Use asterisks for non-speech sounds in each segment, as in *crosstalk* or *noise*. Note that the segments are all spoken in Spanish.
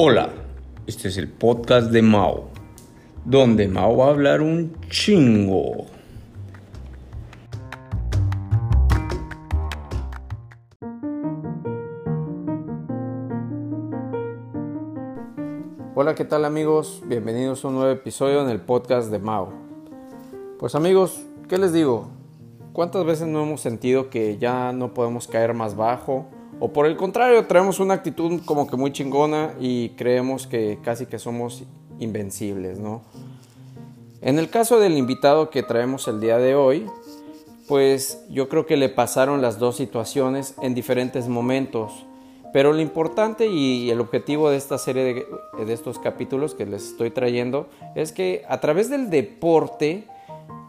Hola, este es el podcast de Mao, donde Mao va a hablar un chingo. Hola, ¿qué tal amigos? Bienvenidos a un nuevo episodio en el podcast de Mao. Pues amigos, ¿qué les digo? ¿Cuántas veces no hemos sentido que ya no podemos caer más bajo? O por el contrario, traemos una actitud como que muy chingona y creemos que casi que somos invencibles, ¿no? En el caso del invitado que traemos el día de hoy, pues yo creo que le pasaron las dos situaciones en diferentes momentos. Pero lo importante y el objetivo de esta serie de, de estos capítulos que les estoy trayendo es que a través del deporte,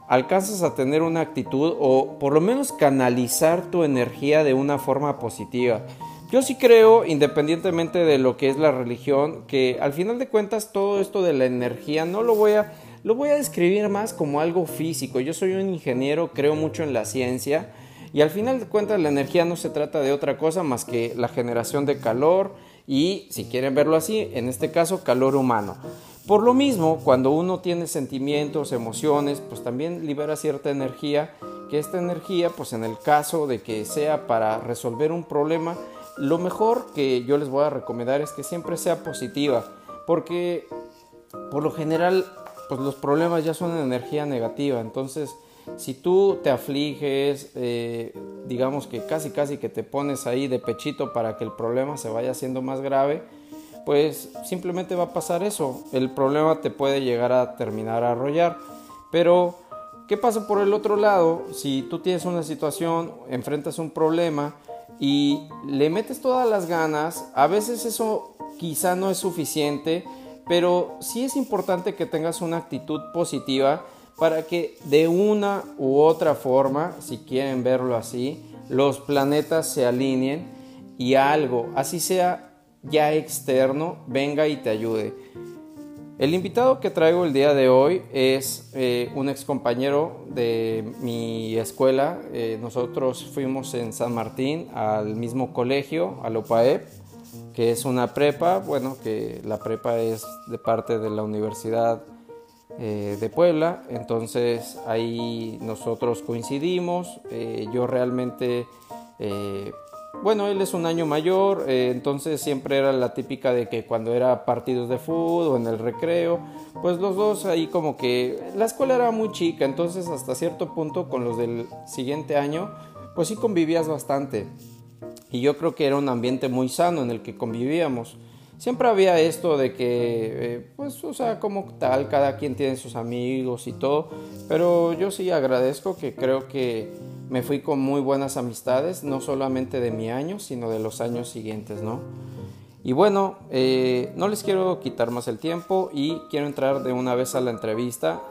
alcanzas a tener una actitud o por lo menos canalizar tu energía de una forma positiva. Yo sí creo, independientemente de lo que es la religión, que al final de cuentas todo esto de la energía no lo voy a lo voy a describir más como algo físico. Yo soy un ingeniero, creo mucho en la ciencia y al final de cuentas la energía no se trata de otra cosa más que la generación de calor y si quieren verlo así, en este caso calor humano. Por lo mismo, cuando uno tiene sentimientos, emociones, pues también libera cierta energía, que esta energía, pues en el caso de que sea para resolver un problema, lo mejor que yo les voy a recomendar es que siempre sea positiva, porque por lo general, pues los problemas ya son energía negativa, entonces si tú te afliges, eh, digamos que casi casi que te pones ahí de pechito para que el problema se vaya haciendo más grave, pues simplemente va a pasar eso. El problema te puede llegar a terminar a arrollar. Pero, ¿qué pasa por el otro lado? Si tú tienes una situación, enfrentas un problema y le metes todas las ganas, a veces eso quizá no es suficiente, pero sí es importante que tengas una actitud positiva para que de una u otra forma, si quieren verlo así, los planetas se alineen y algo, así sea ya externo venga y te ayude. El invitado que traigo el día de hoy es eh, un ex compañero de mi escuela. Eh, nosotros fuimos en San Martín al mismo colegio, al OPAEP, que es una prepa, bueno, que la prepa es de parte de la Universidad eh, de Puebla. Entonces ahí nosotros coincidimos. yo realmente bueno, él es un año mayor, eh, entonces siempre era la típica de que cuando era partidos de fútbol o en el recreo, pues los dos ahí como que la escuela era muy chica, entonces hasta cierto punto con los del siguiente año, pues sí convivías bastante. Y yo creo que era un ambiente muy sano en el que convivíamos. Siempre había esto de que, eh, pues, o sea, como tal, cada quien tiene sus amigos y todo, pero yo sí agradezco que creo que me fui con muy buenas amistades, no solamente de mi año, sino de los años siguientes, ¿no? Y bueno, eh, no les quiero quitar más el tiempo y quiero entrar de una vez a la entrevista,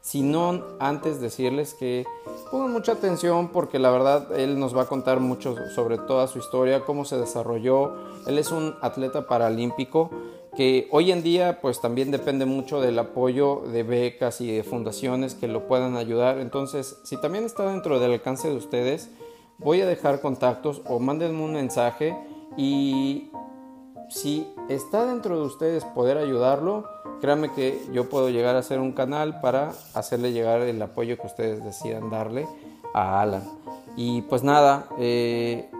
sino antes decirles que pongan mucha atención porque la verdad él nos va a contar mucho sobre toda su historia, cómo se desarrolló. Él es un atleta paralímpico que hoy en día pues también depende mucho del apoyo de becas y de fundaciones que lo puedan ayudar. Entonces, si también está dentro del alcance de ustedes, voy a dejar contactos o mándenme un mensaje y si está dentro de ustedes poder ayudarlo, créanme que yo puedo llegar a ser un canal para hacerle llegar el apoyo que ustedes decidan darle a Alan. Y pues nada, eh,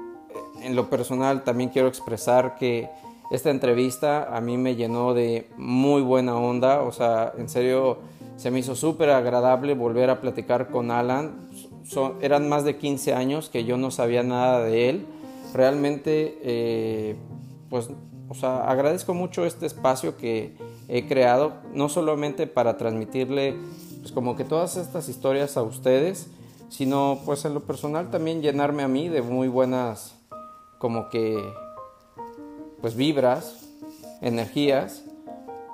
en lo personal también quiero expresar que esta entrevista a mí me llenó de muy buena onda, o sea, en serio se me hizo súper agradable volver a platicar con Alan. eran más de 15 años que yo no sabía nada de él. Realmente, eh, pues, o sea, agradezco mucho este espacio que he creado, no solamente para transmitirle, pues, como que todas estas historias a ustedes, sino, pues, en lo personal también llenarme a mí de muy buenas, como que pues vibras, energías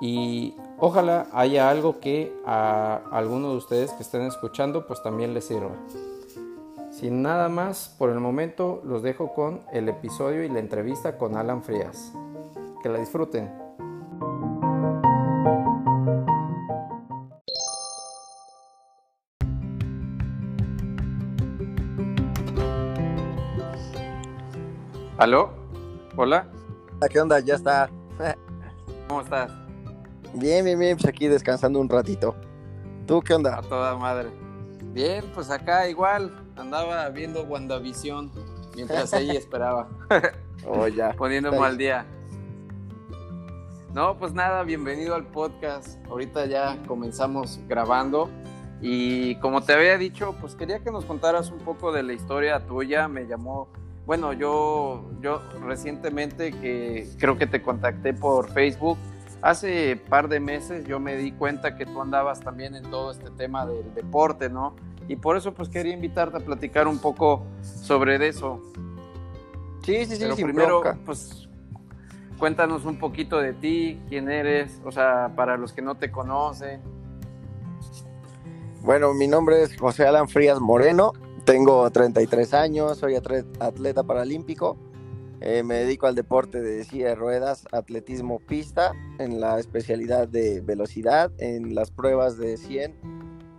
y ojalá haya algo que a alguno de ustedes que estén escuchando pues también les sirva. Sin nada más, por el momento los dejo con el episodio y la entrevista con Alan Frías. Que la disfruten. ¿Aló? ¿Hola? ¿Qué onda? Ya está. ¿Cómo estás? Bien, bien, bien, pues aquí descansando un ratito. ¿Tú qué onda? A toda madre. Bien, pues acá igual andaba viendo WandaVision mientras ella *laughs* esperaba. Oh, ya. Poniéndome al día. No, pues nada, bienvenido al podcast. Ahorita ya comenzamos grabando y como te había dicho, pues quería que nos contaras un poco de la historia tuya. Me llamó, bueno, yo, yo recientemente que creo que te contacté por Facebook. Hace par de meses yo me di cuenta que tú andabas también en todo este tema del deporte, ¿no? Y por eso pues quería invitarte a platicar un poco sobre eso. Sí, sí, sí, Pero primero, bronca. pues cuéntanos un poquito de ti, quién eres, o sea, para los que no te conocen. Bueno, mi nombre es José Alan Frías Moreno, tengo 33 años, soy atleta paralímpico, Eh, me dedico al deporte de silla de ruedas, atletismo pista, en la especialidad de velocidad, en las pruebas de 100,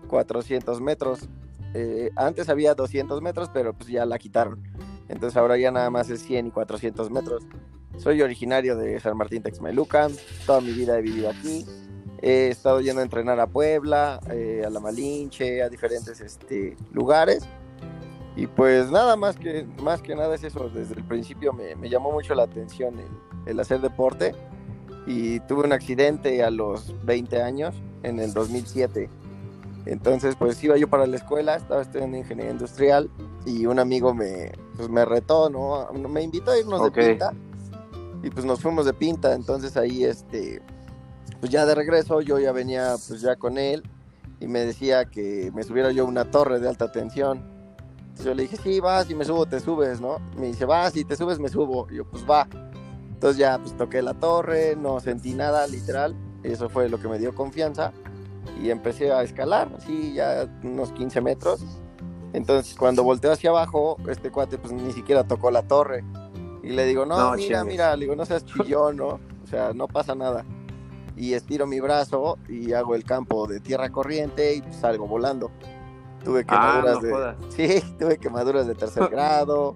400 metros. Eh, antes había 200 metros, pero pues ya la quitaron. Entonces ahora ya nada más es 100 y 400 metros. Soy originario de San Martín Texmelucan, toda mi vida he vivido aquí. He estado yendo a entrenar a Puebla, eh, a La Malinche, a diferentes este, lugares. Y pues nada más que, más que nada es eso. Desde el principio me, me llamó mucho la atención el, el hacer deporte. Y tuve un accidente a los 20 años, en el 2007. Entonces pues iba yo para la escuela, estaba estudiando ingeniería industrial y un amigo me, pues, me retó, ¿no? Me invitó a irnos de pinta. Y pues nos fuimos de pinta. Entonces ahí este pues ya de regreso yo ya venía pues ya con él y me decía que me subiera yo a una torre de alta tensión. Entonces yo le dije, sí, vas, si me subo, te subes, ¿no? Me dice, vas, si te subes, me subo. Y yo, pues va. Entonces ya pues toqué la torre, no sentí nada, literal. Eso fue lo que me dio confianza. Y empecé a escalar, así ya unos 15 metros. Entonces cuando volteo hacia abajo, este cuate pues ni siquiera tocó la torre. Y le digo, no, No, mira, chingues. mira, le digo, no seas chillón, ¿no? O sea, no pasa nada y estiro mi brazo y hago el campo de tierra corriente y pues, salgo volando. Tuve Ah, quemaduras no de jodas. *laughs* sí, tuve quemaduras de tercer *laughs* grado.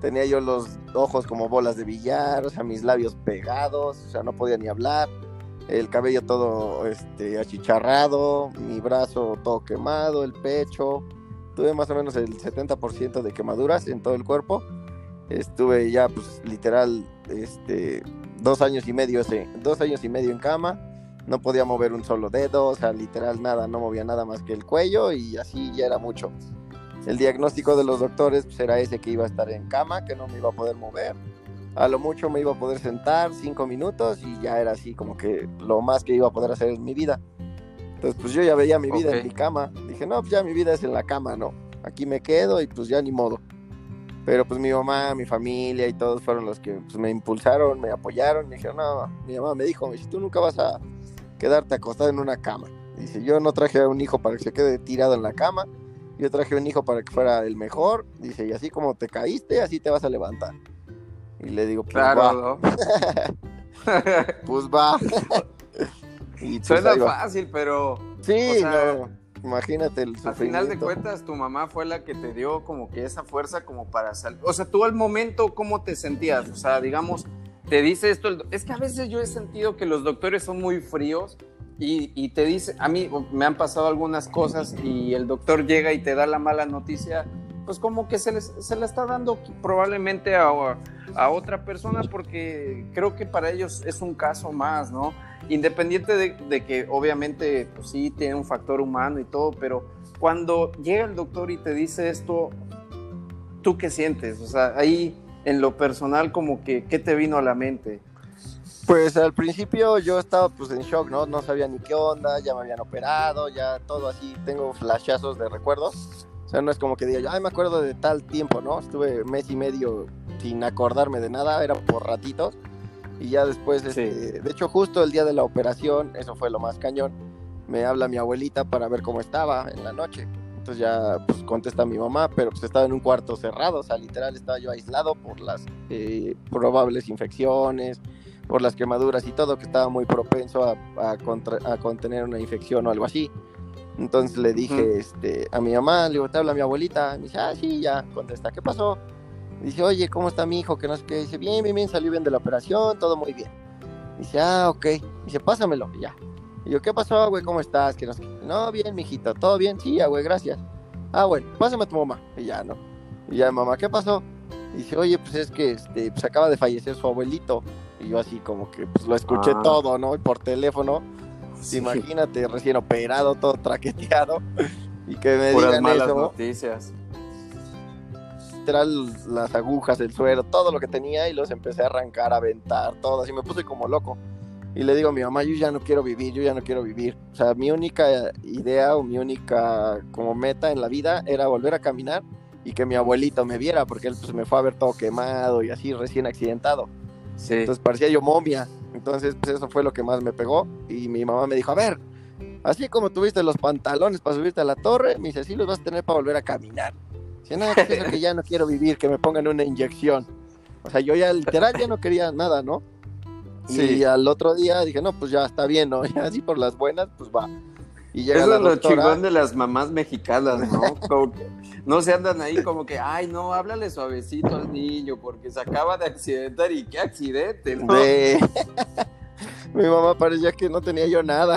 Tenía yo los ojos como bolas de billar, o sea, mis labios pegados, o sea, no podía ni hablar. El cabello todo este achicharrado, mi brazo todo quemado, el pecho. Tuve más o menos el 70% de quemaduras en todo el cuerpo. Estuve ya pues literal este dos años y medio dos años y medio en cama no podía mover un solo dedo o sea literal nada no movía nada más que el cuello y así ya era mucho. El diagnóstico de los doctores pues, era ese que iba a estar en cama que no me iba a poder mover. A lo mucho me iba a poder sentar cinco minutos y ya era así como que lo más que iba a poder hacer en mi vida. Entonces pues yo ya veía mi vida Ok. en mi cama. Dije no pues ya mi vida es en la cama no. Aquí me quedo y pues ya ni modo pero pues mi mamá, mi familia y todos fueron los que pues, me impulsaron, me apoyaron. Me dijeron, no, mi mamá me dijo, si tú nunca vas a quedarte acostado en una cama. Dice, yo no traje a un hijo para que se quede tirado en la cama. Yo traje un hijo para que fuera el mejor. Dice, y así como te caíste, así te vas a levantar. Y le digo, pues va, Claro, ¿no? *laughs* pues va. *laughs* y pues Suena va. fácil, pero Sí, o sea, no, imagínate el al final de cuentas tu mamá fue la que te dio como que esa fuerza como para salir. O sea, tú al momento, ¿cómo te sentías? O sea, digamos, te dice esto. Es que a veces yo he sentido que los doctores son muy fríos y, y te dice, a mí me han pasado algunas cosas y el doctor llega y te da la mala noticia, pues como que se, les, se la está dando probablemente a, a otra persona porque creo que para ellos es un caso más, ¿no? Independiente de, de que obviamente pues sí tiene un factor humano y todo, pero cuando llega el doctor y te dice esto, ¿tú qué sientes? O sea, ahí en lo personal como que, ¿qué te vino a la mente? Pues al principio yo estaba pues en shock, ¿no? No sabía ni qué onda, ya me habían operado, ya todo así, tengo flashazos de recuerdos. O sea, no es como que diga, ay, me acuerdo de tal tiempo, ¿no? Estuve mes y medio sin acordarme de nada, era por ratitos. Y ya después, este, de hecho, justo el día de la operación, eso fue lo más cañón, me habla mi abuelita para ver cómo estaba en la noche. Entonces ya pues contesta mi mamá, pero pues estaba en un cuarto cerrado, o sea, literal estaba yo aislado por las eh, probables infecciones, por las quemaduras y todo, que estaba muy propenso a, a, contra- a contener una infección o algo así. Entonces le dije este, a mi mamá, le digo, te habla mi abuelita, me dice, ah, sí, ya, contesta, ¿qué pasó? Dice, oye, ¿cómo está mi hijo? Que no sé qué, dice, bien, bien, bien, salió bien de la operación, todo muy bien. Dice, ah, ok. Dice, pásamelo, y ya. Y yo, ¿qué pasó, güey? ¿Cómo estás? Que no, bien, mijito, ¿todo bien? Sí, ya, güey, gracias. Ah, bueno, pásame a tu mamá. Y ya, ¿no? Y ya, mamá, ¿qué pasó? Dice, oye, pues es que este, pues acaba de fallecer su abuelito. Y yo así como que pues lo escuché Ah. todo, ¿no? Y por teléfono. Sí. Imagínate, recién operado, todo traqueteado. Y que me Puras digan malas eso, noticias. literal, las agujas, el suero, todo lo que tenía. Y los empecé a arrancar, a aventar, todo. Así me puse como loco. Y le digo a mi mamá, yo ya no quiero vivir, yo ya no quiero vivir. O sea, mi única idea o mi única como meta en la vida era volver a caminar y que mi abuelito me viera, porque él pues, me fue a ver todo quemado y así recién accidentado. Sí. Entonces parecía yo momia. Entonces, pues eso fue lo que más me pegó. Y mi mamá me dijo, a ver, así como tuviste los pantalones para subirte a la torre, me dice, sí los vas a tener para volver a caminar. Dice, no, que es eso que ya no quiero vivir, que me pongan una inyección. O sea, yo ya literal ya no quería nada, ¿no? Sí. Y al otro día dije, no, pues ya está bien, ¿no? *laughs* Ya así por las buenas, pues va. Y llega Eso la es lo doctora. chingón de las mamás mexicanas, ¿no? *laughs* Como que no se andan ahí como que, ay, no, háblale suavecito al niño porque se acaba de accidentar y qué accidente, ¿no? de- *laughs* Mi mamá parecía que no tenía yo nada.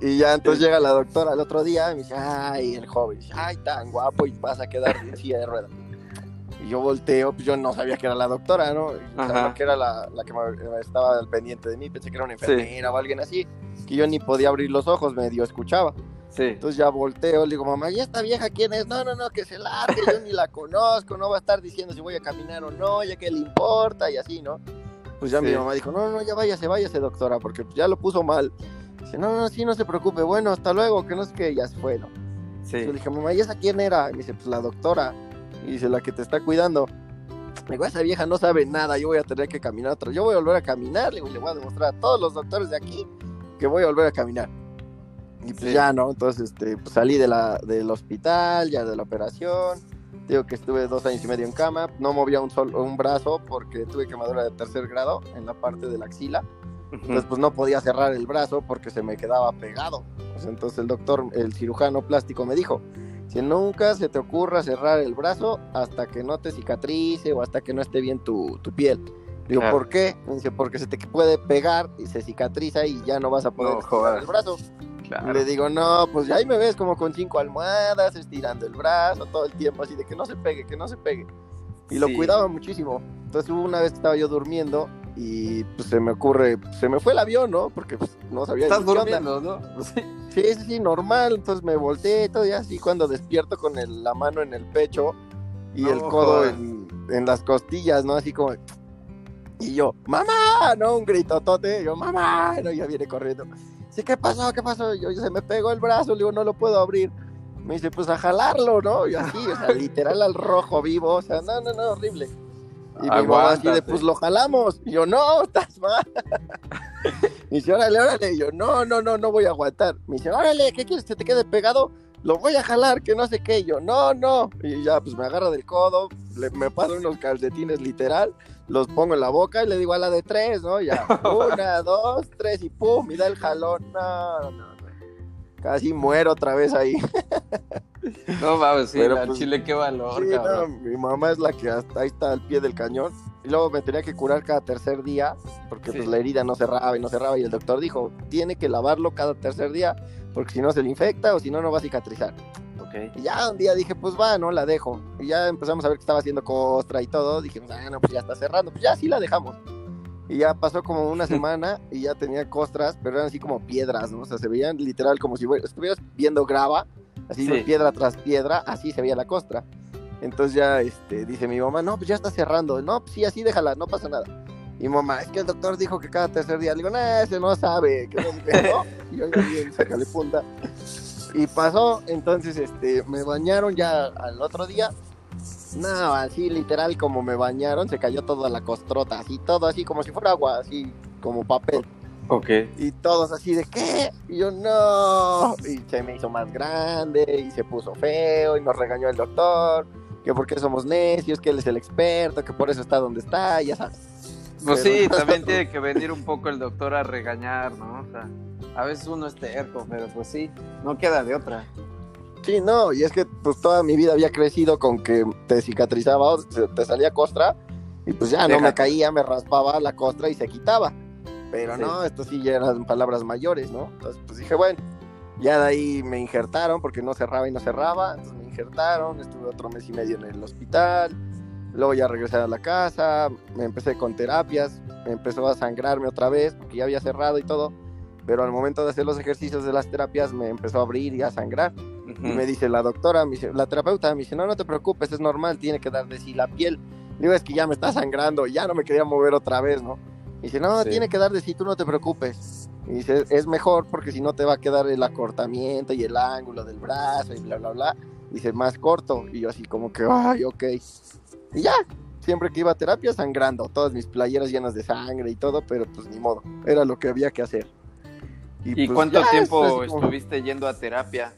Y ya entonces llega la doctora el otro día y me dice, ay, el joven, ay, tan guapo y vas a quedar en silla de ruedas. Y yo volteo, pues yo no sabía que era la doctora, ¿no? Sabía que era la, la que me- estaba al pendiente de mí, pensé que era una enfermera o alguien así, que yo ni podía abrir los ojos, medio escuchaba. Sí. Entonces ya volteo, le digo, mamá, ¿y esta vieja quién es? No, no, no, que se late, yo ni la conozco, no va a estar diciendo si voy a caminar o no, ya que le importa y así, ¿no? Pues ya Sí. mi mamá dijo, no, no, ya váyase, váyase, doctora, porque ya lo puso mal. Dice, no, no, sí, no se preocupe, bueno, hasta luego, que no sé qué, ya se fue, ¿no? Sí. Yo le dije, mamá, ¿y esa quién era? Y me dice, pues la doctora. Y dice, la que te está cuidando. Digo, esa vieja no sabe nada, yo voy a tener que caminar otra. Yo voy a volver a caminar, le voy a demostrar a todos los doctores de aquí que voy a volver a caminar. Y pues Sí. ya, ¿no? Entonces, este, pues salí de la, del hospital, ya de la operación. Digo que estuve dos años y medio en cama. No movía un, sol, un brazo porque tuve quemadura de tercer grado en la parte de la axila. Entonces, pues no podía cerrar el brazo porque se me quedaba pegado. Pues, entonces el doctor, el cirujano plástico me dijo, si nunca se te ocurra cerrar el brazo hasta que no te cicatrice o hasta que no esté bien tu, tu piel. Digo, Claro. ¿por qué? Dice, porque se te puede pegar y se cicatriza y ya no vas a poder No, jodas. el brazo. Claro. Le digo, no, pues ahí me ves como con cinco almohadas, estirando el brazo todo el tiempo, así de que no se pegue, que no se pegue. Y lo Sí. cuidaba muchísimo. Entonces hubo una vez que estaba yo durmiendo y pues se me ocurre, se me fue el avión, ¿no? Porque pues no sabía Estás qué onda. durmiendo, ¿no? *laughs* Sí. Sí, sí, sí, normal. Entonces me volteé y todo y así cuando despierto con el- la mano en el pecho y No el codo en, en las costillas, ¿no? Así como... Y yo, mamá, ¿no? Un gritotote. Yo, mamá, no, ya viene corriendo. Dice, ¿qué pasó? ¿Qué pasó? Yo, se me pegó el brazo, le digo, no lo puedo abrir. Me dice, pues a jalarlo, ¿no? Y así, o sea, literal al rojo vivo, o sea, no, no, no, horrible. Y mi mamá así de, Aguántate. pues lo jalamos. Y yo, no, estás mal. Y dice, órale, órale. Y yo, no, no, no, no voy a aguantar. Me dice, órale, ¿qué quieres que te quede pegado? Lo voy a jalar, que no sé qué. Y yo, no, no. Y ya, pues me agarra del codo, le- me paso unos calcetines literal, los pongo en la boca y le digo a la de tres, ¿no? Ya, *laughs* una, dos, tres y pum, y da el jalón. No, no, no. Casi muero otra vez ahí. *laughs* No mames, sí, Pero, al pues, chile qué valor, Sí, no, cabrón. mi mamá es la que hasta ahí está al pie del cañón. Y luego me tenía que curar cada tercer día, porque Sí. pues la herida no cerraba y no cerraba. Y el doctor dijo, tiene que lavarlo cada tercer día, porque si no se le infecta o si no, no va a cicatrizar. Ok. Y ya un día dije, pues va, no la dejo. Y ya empezamos a ver que estaba haciendo costra y todo. Dijimos, ah, no, pues ya está cerrando. Pues ya sí la dejamos. Y ya pasó como una *laughs* semana y ya tenía costras, pero eran así como piedras, ¿no? O sea, se veían literal como si estuvieras viendo grava, así Sí. piedra tras piedra, así se veía la costra. Entonces ya este, dice mi mamá, no, pues ya está cerrando. No, pues sí, así déjala, no pasa nada. Y mamá, es que el doctor dijo que cada tercer día. Le digo, nah, ese no sabe. Que no sé qué", ¿no? Y yo bien, sácale punta. Y pasó, entonces este, me bañaron ya al otro día. No, así literal como me bañaron, se cayó toda la costrota, así todo así como si fuera agua, así como papel. Ok. Y todos así de ¿qué? Y yo no. Y se me hizo más grande y se puso feo y nos regañó el doctor. Que porque somos necios, que él es el experto, que por eso está donde está, ya sabes. Pues Pero- sí, también tiene *laughs* que venir un poco el doctor a regañar, ¿no? O sea, a veces uno es terco, pero pues sí, no queda de otra. Sí, no, y es que pues toda mi vida había crecido con que te cicatrizaba te salía costra Y pues ya no me caía, me raspaba la costra y se quitaba. Pero no, esto sí ya eran palabras mayores, ¿no? Entonces pues dije, bueno, ya de ahí me injertaron porque no cerraba y no cerraba. Entonces me injertaron, estuve otro mes y medio en el hospital. Luego ya regresé a la casa, me empecé con terapias, me empezó a sangrarme otra vez porque ya había cerrado y todo. Pero al momento de hacer los ejercicios de las terapias me empezó a abrir y a sangrar. Y me dice la doctora, me dice, la terapeuta, me dice, no, no te preocupes, es normal, tiene que dar de sí la piel. Digo, es que ya me está sangrando, ya no me quería mover otra vez, ¿no? Y dice, no, tiene que dar de sí, tú no te preocupes. Y dice, es mejor porque si no te va a quedar el acortamiento y el ángulo del brazo y bla, bla, bla. Dice, más corto. Y yo así como que, ay, ok. Y ya, siempre que iba a terapia sangrando, todas mis playeras llenas de sangre y todo, pero pues ni modo, era lo que había que hacer. ¿Y, pues, cuánto tiempo estuviste yendo a terapia?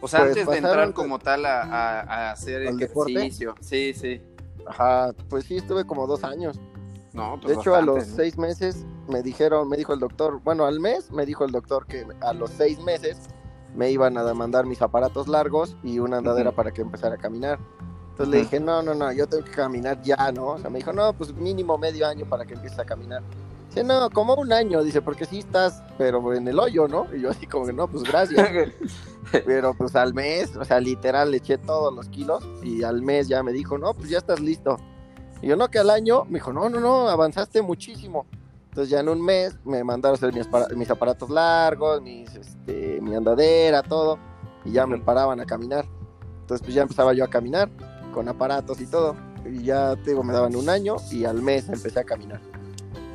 O sea, pues, antes de entrar como tal a, hacer ejercicio. Sí, sí. Ajá, pues sí, estuve como dos años. No, pues de hecho, a los seis meses me dijeron, me dijo el doctor, bueno, al mes me dijo el doctor que a los seis meses me iban a demandar mis aparatos largos y una andadera para que empezara a caminar. Entonces le dije, no, no, no, yo tengo que caminar ya, ¿no? O sea, me dijo, no, pues mínimo medio año para que empieces a caminar. Dice, no, como un año, dice, porque sí estás, pero en el hoyo, ¿no? Y yo así como que, no, pues gracias. *laughs* pero pues al mes, o sea, literal, le eché todos los kilos y al mes ya me dijo, no, pues ya estás listo. Y yo, no, que al año, me dijo, no, no, no, avanzaste muchísimo. Entonces ya en un mes me mandaron a hacer mis, aparatos largos, mis, este, mi andadera, todo, y ya me paraban a caminar. Entonces pues ya empezaba yo a caminar con aparatos y todo. Y ya, te digo, me daban un año y al mes empecé a caminar.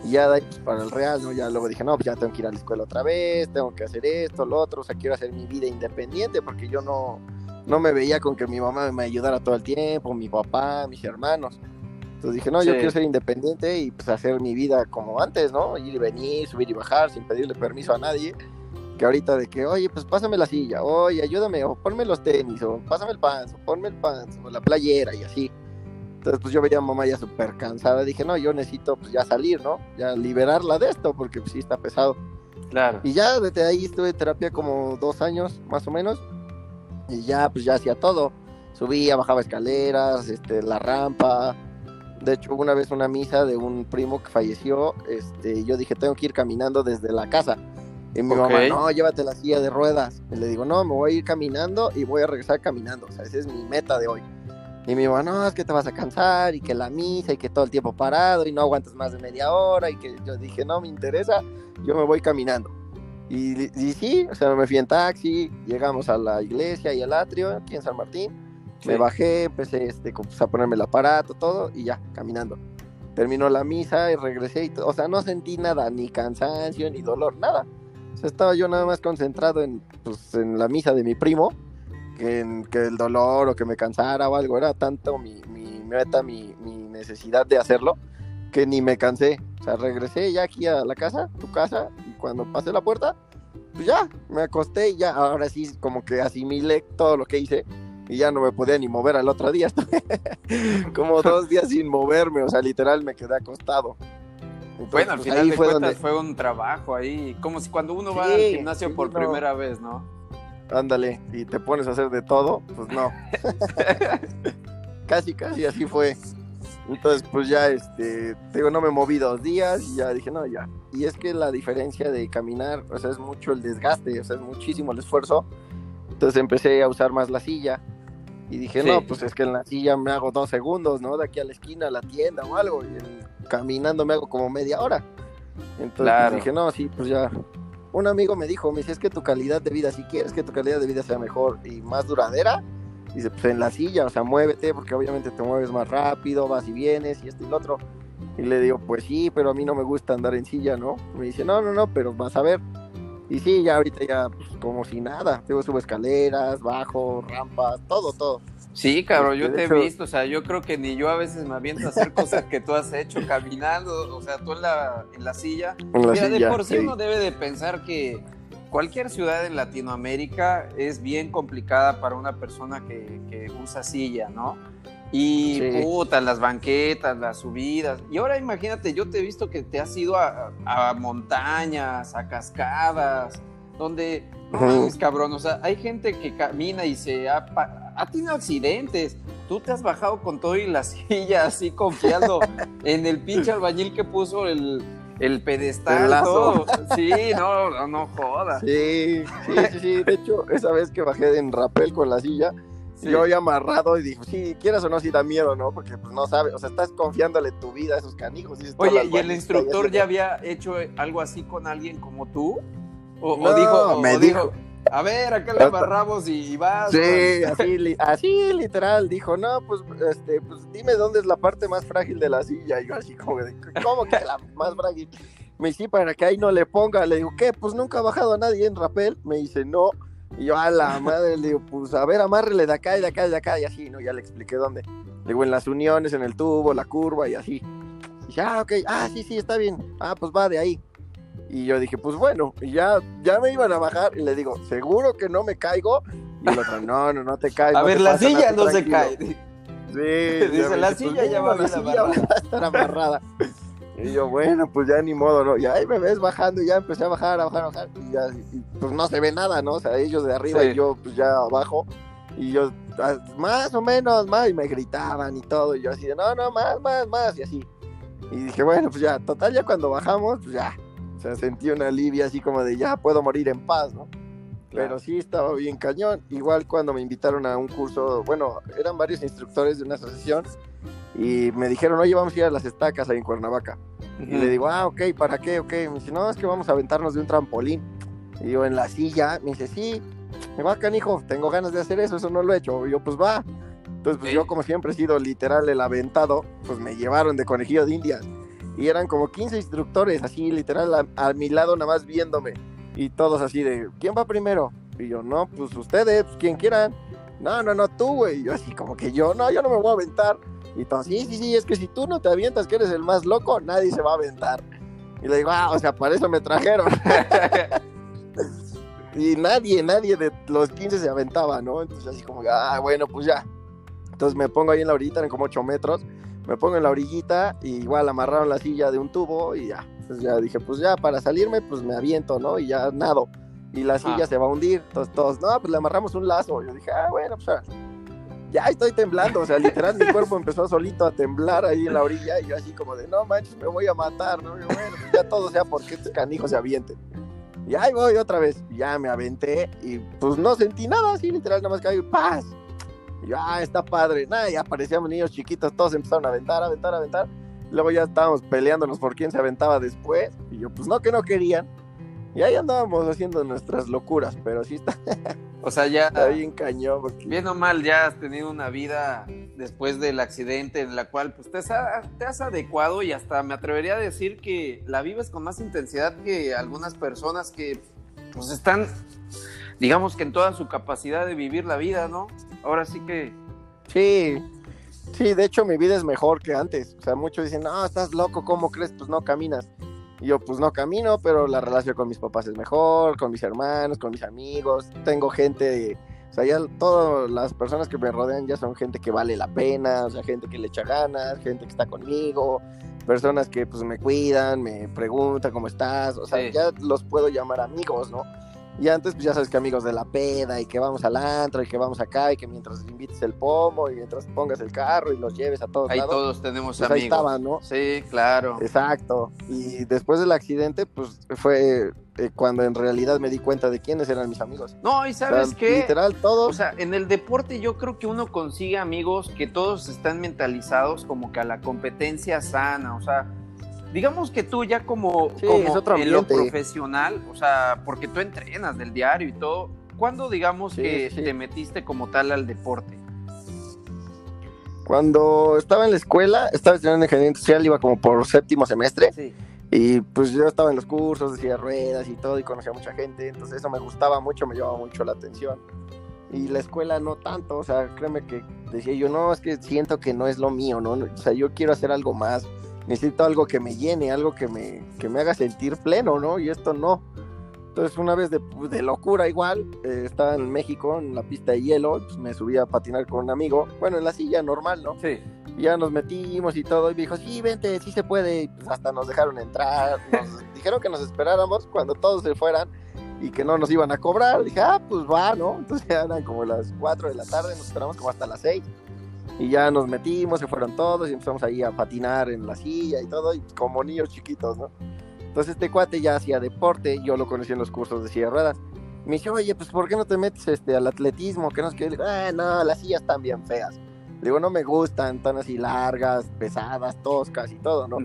Y ya de ahí, pues, para el real, ¿no? Ya luego dije, no, pues ya tengo que ir a la escuela otra vez, tengo que hacer esto, lo otro, o sea, quiero hacer mi vida independiente porque yo no, no me veía con que mi mamá me ayudara todo el tiempo, mi papá, mis hermanos. Entonces dije, no, yo quiero ser independiente y pues hacer mi vida como antes, ¿no? Ir y venir, subir y bajar sin pedirle permiso a nadie. Que ahorita de que, oye, pues pásame la silla, oye, ayúdame, o ponme los tenis, o pásame el pants, o ponme el pants, o la playera y así. Entonces pues yo veía a mamá ya súper cansada, dije, no, yo necesito pues ya salir, ¿no? Ya liberarla de esto, porque pues sí está pesado. Claro. Y ya desde ahí estuve en terapia como dos años, más o menos, y ya pues ya hacía todo. Subía, bajaba escaleras, este, la rampa, de hecho, una vez una misa de un primo que falleció, este, yo dije, tengo que ir caminando desde la casa. Y mi mamá, no, llévate la silla de ruedas. Y le digo, no, me voy a ir caminando y voy a regresar caminando. O sea, esa es mi meta de hoy. Y mi mamá, no, es que te vas a cansar y que la misa y que todo el tiempo parado y no aguantas más de media hora. Y que yo dije, no me interesa, yo me voy caminando. Y, y sí, o sea, me fui en taxi, llegamos a la iglesia y al atrio aquí en San Martín me bajé, empecé este, pues, a ponerme el aparato, todo, y ya, caminando. Terminó la misa y regresé, y o sea, no sentí nada, ni cansancio, ni dolor, nada. O sea, estaba yo nada más concentrado en, pues, en la misa de mi primo, que, en, que el dolor o que me cansara o algo, era tanto mi, mi meta, mi, mi necesidad de hacerlo, que ni me cansé. O sea, regresé ya aquí a la casa, tu casa, y cuando pasé la puerta, pues ya, me acosté y ya, ahora sí, como que asimilé todo lo que hice y ya no me podía ni mover al otro día. *laughs* como dos días sin moverme, o sea, literal me quedé acostado. bueno, al pues, final de fue cuentas fue un trabajo ahí, como si cuando uno va al gimnasio por primera vez, ¿no? Ándale, y te pones a hacer de todo, pues no. *laughs* casi, casi así fue. Entonces, pues ya, este, digo, no me moví dos días y ya dije, no, ya. Y es que la diferencia de caminar, o sea, es mucho el desgaste, o sea, es muchísimo el esfuerzo. Entonces empecé a usar más la silla y dije, no, pues es que en la silla me hago dos segundos, ¿no? De aquí a la esquina, a la tienda o algo. Y caminando me hago como media hora. Entonces pues, dije, no, sí, pues ya. Un amigo me dijo, me dice, es que tu calidad de vida, si quieres que tu calidad de vida sea mejor y más duradera, dice, pues en la silla, o sea, muévete, porque obviamente te mueves más rápido, vas y vienes y esto y lo otro. Y le digo, pues sí, pero a mí no me gusta andar en silla, ¿no? Me dice, no, no, no, pero vas a ver. Y sí, ya ahorita ya pues, como si nada. Subo escaleras, bajo, rampas, todo, todo. Sí, cabrón, yo este, te he visto, o sea, yo creo que ni yo a veces me aviento a hacer cosas que tú has hecho caminando, o sea, tú en la, en la silla. Mira, de por sí, uno debe de pensar que cualquier ciudad en Latinoamérica es bien complicada para una persona que, que usa silla, ¿no? Y puta, las banquetas, las subidas. Y ahora imagínate, yo te he visto que te has ido a, montañas, a cascadas, donde, no cabrón, o sea, hay gente que camina y se ha, ha tenido accidentes. tú te has bajado con todo y la *laughs* silla así confiando *laughs* en el pinche albañil que puso el, el pedestal. Todo. Sí, no, no, no jodas. Sí, sí, sí, sí. De hecho, esa vez que bajé en rapel con la silla, Sí. yo ya amarrado y dijo, sí, quieras o no, sí da miedo, ¿no? Porque pues no sabes, o sea, estás confiándole tu vida a esos canijos. Oye, ¿y el instructor ya había hecho algo así con alguien como tú? ¿O, dijo, me o dijo- a ver, acá le amarramos y, vas? Sí, *laughs* así, li- así literal, dijo, no, pues, este, pues dime dónde es la parte más frágil de la silla. Y yo así como, de, ¿cómo que la más frágil? Me dice, "Sí, para que ahí no le ponga. Le digo, ¿qué? Pues nunca ha bajado a nadie en rapel. Me dice, no. Y yo, a la madre, le digo, pues a ver, amárrele de acá y de acá y de acá. Y así, ¿no? Ya le expliqué dónde. Le digo, en las uniones, en el tubo, la curva y así. Y dice, ah, ok, ah, sí, sí, está bien. Ah, pues va de ahí. Y yo dije, pues bueno, y ya, ya me iban a bajar. Y le digo, ¿seguro que no me caigo? Y el otro, no, no, no te caigo. A ver, la pasa silla no se tranquilo". cae. Sí, *laughs* Dice, "La dice, silla pues, ya va mínimo, bien la silla amarrada". va a estar amarrada. Y yo, bueno, pues ya ni modo, ¿no? Y ahí me ves bajando y ya empecé a bajar, a bajar, a bajar. Y ya, y, pues no se ve nada, ¿no? O sea, ellos de arriba Sí. y yo, pues ya abajo. Y yo, ah, más o menos, más. Y me gritaban y todo. Y yo así de, no, no, más, más, más. Y así. Y dije, bueno, pues ya, total, ya cuando bajamos, pues ya. O sea, sentí una alivio así como de, ya puedo morir en paz, ¿no? Pero sí estaba bien cañón. Igual cuando me invitaron a un curso, bueno, eran varios instructores de una asociación y me dijeron, oye, vamos a ir a las estacas ahí en Cuernavaca. Y le digo, ah, ok, ¿para qué? Ok, me dice, no, es que vamos a aventarnos de un trampolín. Y yo, en la silla, me dice, sí, me va, canijo, tengo ganas de hacer eso, eso no lo he hecho. Y yo, pues va. Entonces, pues Ok. yo, como siempre he sido literal el aventado, pues me llevaron de conejillo de indias. Y eran como 15 instructores, así, literal, a, a mi lado, nada más viéndome. Y todos así de, ¿quién va primero? Y yo, no, pues ustedes, pues, quien quieran. No, no, no, tú, güey. Y yo así como que yo, no, yo no me voy a aventar. Y todos, sí, sí, sí, es que si tú no te avientas, que eres el más loco, nadie se va a aventar. Y le digo, ah, o sea, para eso me trajeron. *laughs* y nadie, nadie de los 15 se aventaba, ¿no? Entonces así como, ah, bueno, pues ya. Entonces me pongo ahí en la orillita, eran como 8 metros. Me pongo en la orillita y igual amarraron la silla de un tubo y ya. Entonces ya dije, pues ya, para salirme, pues me aviento, ¿no? Y ya nado. Y la silla Ah. se va a hundir. Entonces todos, no, pues le amarramos un lazo. Yo dije, ah, bueno, pues ah, ya estoy temblando. O sea, literal, mi cuerpo empezó solito a temblar ahí en la orilla. Y yo así como de, no manches, me voy a matar, ¿no? Yo, bueno, ya todo sea porque estos canijos se avienten. Y ahí voy otra vez. Ya me aventé y pues no sentí nada, así literal, nada más ahí, ¡paz! Y yo, ah, está padre. Nada, ya aparecíamos niños chiquitos, todos empezaron a aventar, a aventar, a aventar. Luego ya estábamos peleándonos por quién se aventaba después. Y yo, pues no, que no querían. Y ahí andábamos haciendo nuestras locuras, pero sí está, O sea, ya, está bien cañón. Porque... bien o mal, ya has tenido una vida después del accidente en la cual pues, te, has, te has adecuado y hasta me atrevería a decir que la vives con más intensidad que algunas personas que pues están, digamos que en toda su capacidad de vivir la vida, ¿no? Ahora sí que... Sí, sí, de hecho mi vida es mejor que antes. O sea, muchos dicen, no, estás loco, ¿cómo crees? Pues no caminas. Y yo, pues no camino, pero la relación con mis papás es mejor, con mis hermanos, con mis amigos. Tengo gente, o sea, ya todas las personas que me rodean ya son gente que vale la pena, o sea, gente que le echa ganas, gente que está conmigo, personas que pues me cuidan, me preguntan cómo estás, o sea, Sí. ya los puedo llamar amigos, ¿no? Y antes, pues ya sabes que amigos de la peda y que vamos al antro y que vamos acá y que mientras invites el pomo y mientras pongas el carro y los lleves a todos Ahí lados, todos tenemos pues ahí amigos. estaban, ¿no? Sí, claro. Exacto. Y después del accidente, pues fue eh, cuando en realidad me di cuenta de quiénes eran mis amigos. No, y O sabes sea, qué? Literal, todos. O sea, en el deporte yo creo que uno consigue amigos que todos están mentalizados como que a la competencia sana, o sea, digamos que tú ya como, Sí, como es otro en lo profesional, o sea, porque tú entrenas del diario y todo, ¿cuándo digamos Sí, que sí. te metiste como tal al deporte? Cuando estaba en la escuela, estaba estudiando ingeniería industrial, iba como por séptimo semestre. Sí. Y pues yo estaba en los cursos de ruedas y todo y conocía a mucha gente, entonces eso me gustaba mucho, me llamaba mucho la atención. Y la escuela no tanto, o sea, créeme que decía yo, no, es que siento que no es lo mío, ¿no? O sea, yo quiero hacer algo más, necesito algo que me llene, algo que me, que me haga sentir pleno, ¿no? Y esto no. Entonces una vez de, de locura igual, eh, estaba en México, en la pista de hielo, pues me subí a patinar con un amigo, bueno, en la silla normal, ¿no? Sí. Y ya nos metimos y todo, y me dijo, sí, vente, sí se puede, y pues hasta nos dejaron entrar, nos *laughs* dijeron que nos esperáramos cuando todos se fueran y que no nos iban a cobrar, dije, ah, pues va, ¿no? Entonces ya eran como las 4 de la tarde, nos esperamos como hasta las 6, Y ya nos metimos, se fueron todos y empezamos ahí a patinar en la silla y todo, y como niños chiquitos, ¿no? Entonces este cuate ya hacía deporte, yo lo conocí en los cursos de silla de ruedas. Me dice, oye, pues ¿por qué no te metes este, al atletismo? Que no es que, ah, no, las sillas están bien feas. Le digo, no me gustan, tan así largas, pesadas, toscas y todo, ¿no?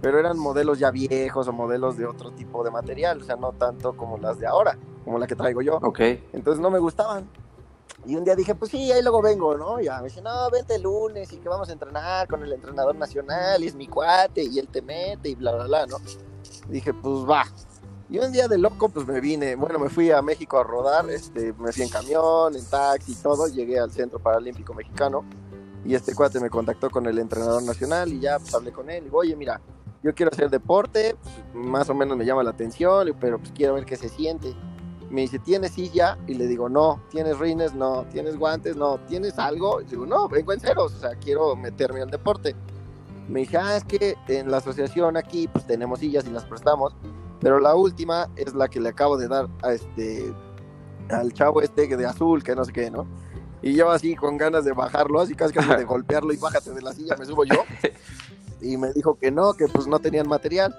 Pero eran modelos ya viejos o modelos de otro tipo de material, o sea, no tanto como las de ahora, como la que traigo yo. Ok. Entonces no me gustaban. Y un día dije, pues sí, ahí luego vengo, ¿no? Ya me dice, no, vente el lunes y que vamos a entrenar con el entrenador nacional y es mi cuate y él te mete y bla, bla, bla, ¿no? dije, pues va. Y un día de loco, pues me vine, bueno, me fui a México a rodar, este, me fui en camión, en taxi y todo, llegué al Centro Paralímpico Mexicano y este cuate me contactó con el entrenador nacional y ya pues hablé con él y digo, oye, mira, yo quiero hacer deporte, pues, más o menos me llama la atención, pero pues quiero ver qué se siente. Me dice, ¿tienes silla? Y le digo, no. ¿Tienes rines? No. ¿Tienes guantes? No. ¿Tienes algo? Y digo, no, vengo en ceros, o sea, quiero meterme al deporte. Me dije, ah, es que en la asociación aquí, pues tenemos sillas y las prestamos, pero la última es la que le acabo de dar a este, al chavo este de azul, que no sé qué, ¿no? Y yo así con ganas de bajarlo, así casi casi de *laughs* golpearlo y bájate de la silla, me subo yo. *laughs* Y me dijo que no, que pues no tenían material.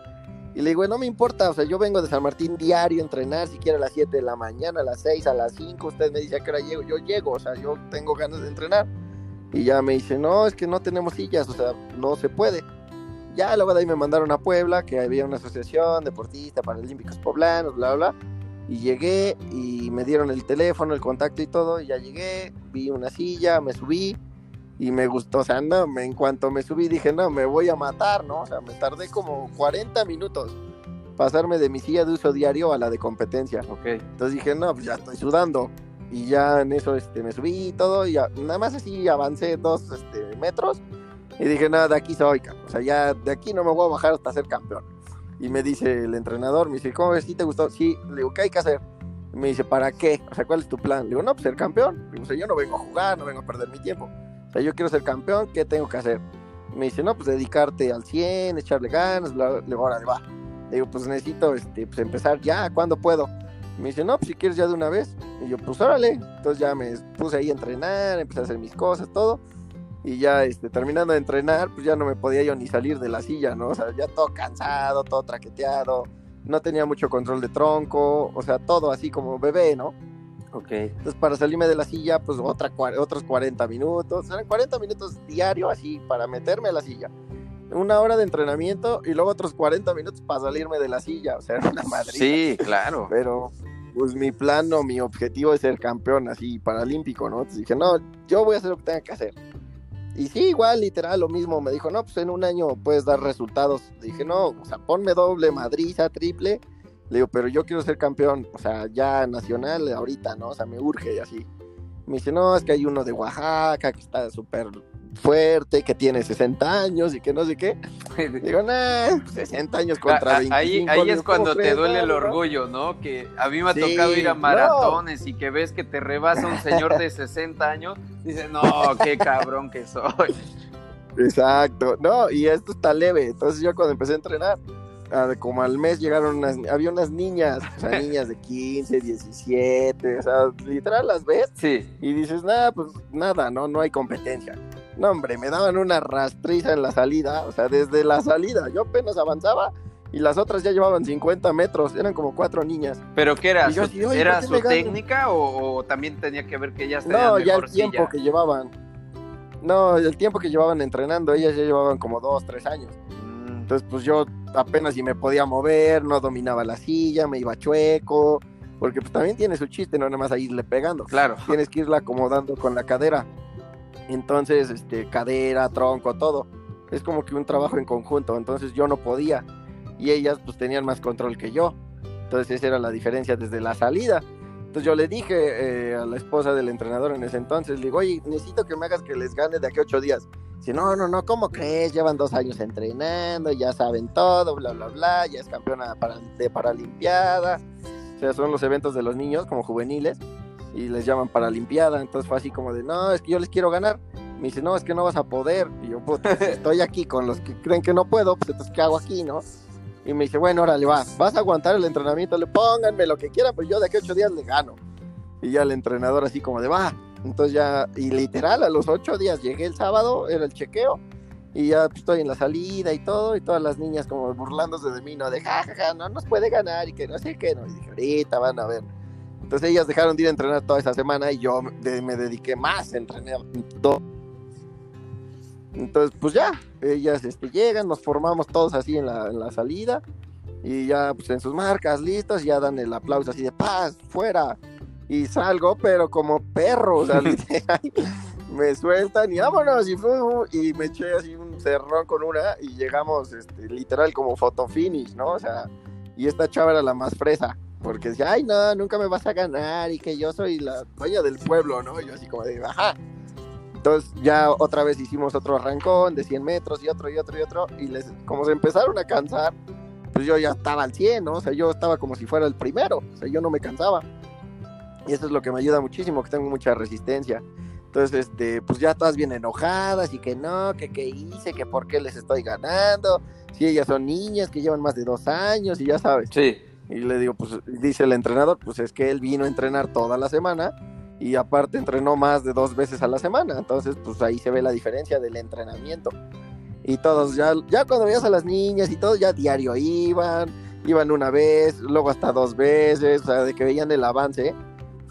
Y le digo, no me importa, o sea, yo vengo de San Martín diario a entrenar, si quiere a las 7 de la mañana, a las 6, a las 5, usted me dice a qué hora llego, yo llego, o sea, yo tengo ganas de entrenar. Y ya me dice, no, es que no tenemos sillas, o sea, no se puede. Ya luego de ahí me mandaron a Puebla, que había una asociación deportista paralímpicos poblanos, bla, bla, bla. Y llegué y me dieron el teléfono, el contacto y todo. Y ya llegué, vi una silla, me subí y me gustó. O sea, no, me, en cuanto me subí dije, no, me voy a matar, ¿no? O sea, me tardé como 40 minutos pasarme de mi silla de uso diario a la de competencia. Ok. Entonces dije, no, pues ya estoy sudando. Y ya en eso este, me subí y todo. Y ya, nada más así avancé dos este, metros. Y dije, nada, de aquí soy. O sea, ya de aquí no me voy a bajar hasta ser campeón. Y me dice el entrenador, me dice, ¿cómo ves? ¿Sí te gustó? Sí, le digo, ¿qué hay que hacer? Me dice, ¿para qué? O sea, ¿cuál es tu plan? Le digo, no, pues ser campeón. Le digo, o sea, yo no vengo a jugar, no vengo a perder mi tiempo. Yo quiero ser campeón, ¿qué tengo que hacer? me dice, no, pues dedicarte al 100, echarle ganas, bla, bla. Órale, va. Le digo, pues necesito este, pues empezar ya, ¿cuándo puedo? me dice, no, pues si quieres ya de una vez. Y yo, pues órale. Entonces ya me puse ahí a entrenar, empecé a hacer mis cosas, todo. Y ya este, terminando de entrenar, pues ya no me podía yo ni salir de la silla, ¿no? O sea, ya todo cansado, todo traqueteado, no tenía mucho control de tronco, o sea, todo así como bebé, ¿no? Ok. Entonces para salirme de la silla, pues otra, otros 40 minutos, eran 40 minutos diario así para meterme a la silla. Una hora de entrenamiento y luego otros 40 minutos para salirme de la silla, o sea, era una madre. Sí, claro. Pero pues mi plan o mi objetivo es ser campeón así paralímpico, ¿no? Entonces dije, no, yo voy a hacer lo que tenga que hacer. Y sí, igual, literal, lo mismo. Me dijo, no, pues en un año puedes dar resultados. Dije, no, o sea, ponme doble, madriza, triple. Le digo, pero yo quiero ser campeón, o sea, ya nacional ahorita, ¿no? O sea, me urge y así. Me dice, no, es que hay uno de Oaxaca que está súper fuerte, que tiene 60 años y que no sé qué. Digo, nah, 60 años contra 25. Ahí, ahí es cuando te duele el orgullo, ¿no? Que a mí me ha tocado ir a maratones y que ves que te rebasa un señor de 60 años, dices, no, qué cabrón que soy. Exacto, no, y esto está leve. Entonces yo cuando empecé a entrenar, como al mes llegaron unas, había unas niñas, o sea, *laughs* niñas de 15, 17, o sea, literal las ves. Sí. Y dices, nada, pues nada, no, no hay competencia. No, hombre, me daban una rastriza en la salida, o sea, desde la salida, yo apenas avanzaba y las otras ya llevaban 50 metros, eran como cuatro niñas. ¿Pero qué era? Su, ¿Era su técnica o, también tenía que ver que ellas tenían No, ya el tiempo que llevaban. No, el tiempo que llevaban entrenando, ellas ya llevaban como dos, tres años. Entonces, pues yo apenas si me podía mover, no dominaba la silla, me iba chueco, porque pues también tiene su chiste, no nada más a irle pegando. Claro. *laughs* Tienes que irla acomodando con la cadera. Entonces, este, cadera, tronco, todo. Es como que un trabajo en conjunto. Entonces yo no podía. Y ellas pues tenían más control que yo. Entonces esa era la diferencia desde la salida. Entonces yo le dije eh, a la esposa del entrenador en ese entonces, le digo, oye, necesito que me hagas que les gane de aquí a ocho días. Dice, no, no, no, ¿cómo crees? Llevan dos años entrenando, ya saben todo, bla, bla, bla, ya es campeona de Paralimpiada. O sea, son los eventos de los niños como juveniles y les llaman para limpiada. Entonces fue así como de, no, es que yo les quiero ganar. Me dice, no, es que no vas a poder. Y yo, puta, *laughs* estoy aquí con los que creen que no puedo, pues entonces, ¿qué hago aquí, no? Y me dice, bueno, órale, va, vas a aguantar el entrenamiento, le pónganme lo que quieran, pues yo de aquí ocho días le gano. Y ya el entrenador así como de, va. Entonces ya, y literal, a los ocho días llegué el sábado, era el chequeo, y ya pues, estoy en la salida y todo, y todas las niñas como burlándose de mí, ¿no? De jajaja, no nos puede ganar y que no sé qué, ¿no? Y dije, ahorita van a ver. Entonces ellas dejaron de ir a entrenar toda esa semana y yo me dediqué más a entrenar todo. Entonces, pues ya, ellas este, llegan, nos formamos todos así en la, en la salida y ya pues en sus marcas listos, ya dan el aplauso así de paz, fuera. Y salgo, pero como perro, o sea, *laughs* me sueltan y vámonos y, y me eché así un cerrón con una y llegamos este, literal como photo finish, ¿no? O sea, y esta chava era la más fresa, porque decía, ay, no, nunca me vas a ganar y que yo soy la dueña del pueblo, ¿no? Y yo así como de, ajá. Entonces ya otra vez hicimos otro arrancón de 100 metros y otro y otro y otro, y les, como se empezaron a cansar, pues yo ya estaba al 100, ¿no? O sea, yo estaba como si fuera el primero, o sea, yo no me cansaba. Y eso es lo que me ayuda muchísimo, que tengo mucha resistencia. Entonces, este, pues ya todas bien enojadas y que no, que qué hice, que por qué les estoy ganando, si ellas son niñas que llevan más de dos años y ya sabes. Sí. Y le digo, pues dice el entrenador, pues es que él vino a entrenar toda la semana y aparte entrenó más de dos veces a la semana. Entonces, pues ahí se ve la diferencia del entrenamiento. Y todos, ya, ya cuando veías a las niñas y todos ya diario iban, iban una vez, luego hasta dos veces, o sea, de que veían el avance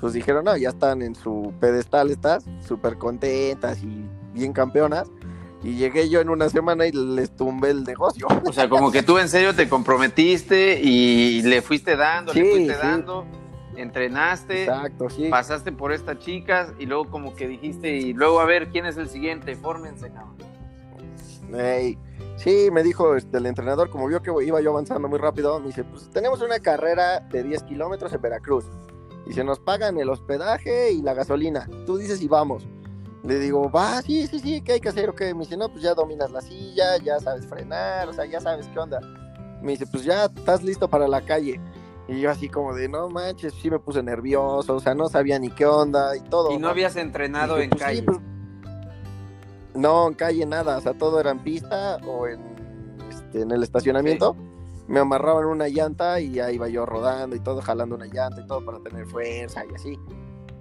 pues dijeron, no, ya están en su pedestal, estás súper contentas y bien campeonas. Y llegué yo en una semana y les tumbé el negocio. O sea, como que tú en serio te comprometiste y le fuiste dando, le fuiste dando, entrenaste, Exacto, sí. pasaste por estas chicas y luego como que dijiste, y luego a ver quién es el siguiente, fórmense, cabrón. sí, me dijo este, el entrenador, como vio que iba yo avanzando muy rápido, me dice, pues tenemos una carrera de 10 kilómetros en Veracruz y se nos pagan el hospedaje y la gasolina. Tú dices y vamos. Le digo, va, sí, sí, sí, ¿qué hay que hacer? Ok, me dice, no, pues ya dominas la silla, ya sabes frenar, o sea, ya sabes qué onda. Me dice, pues ya estás listo para la calle. Y yo así como de, no manches, sí me puse nervioso, o sea, no sabía ni qué onda y todo. ¿Y no, habías entrenado en pues calle? Pues, no, en calle nada, o sea, todo era en pista o en, este, en el estacionamiento me amarraban una llanta y ya iba yo rodando y todo, jalando una llanta y todo para tener fuerza y así.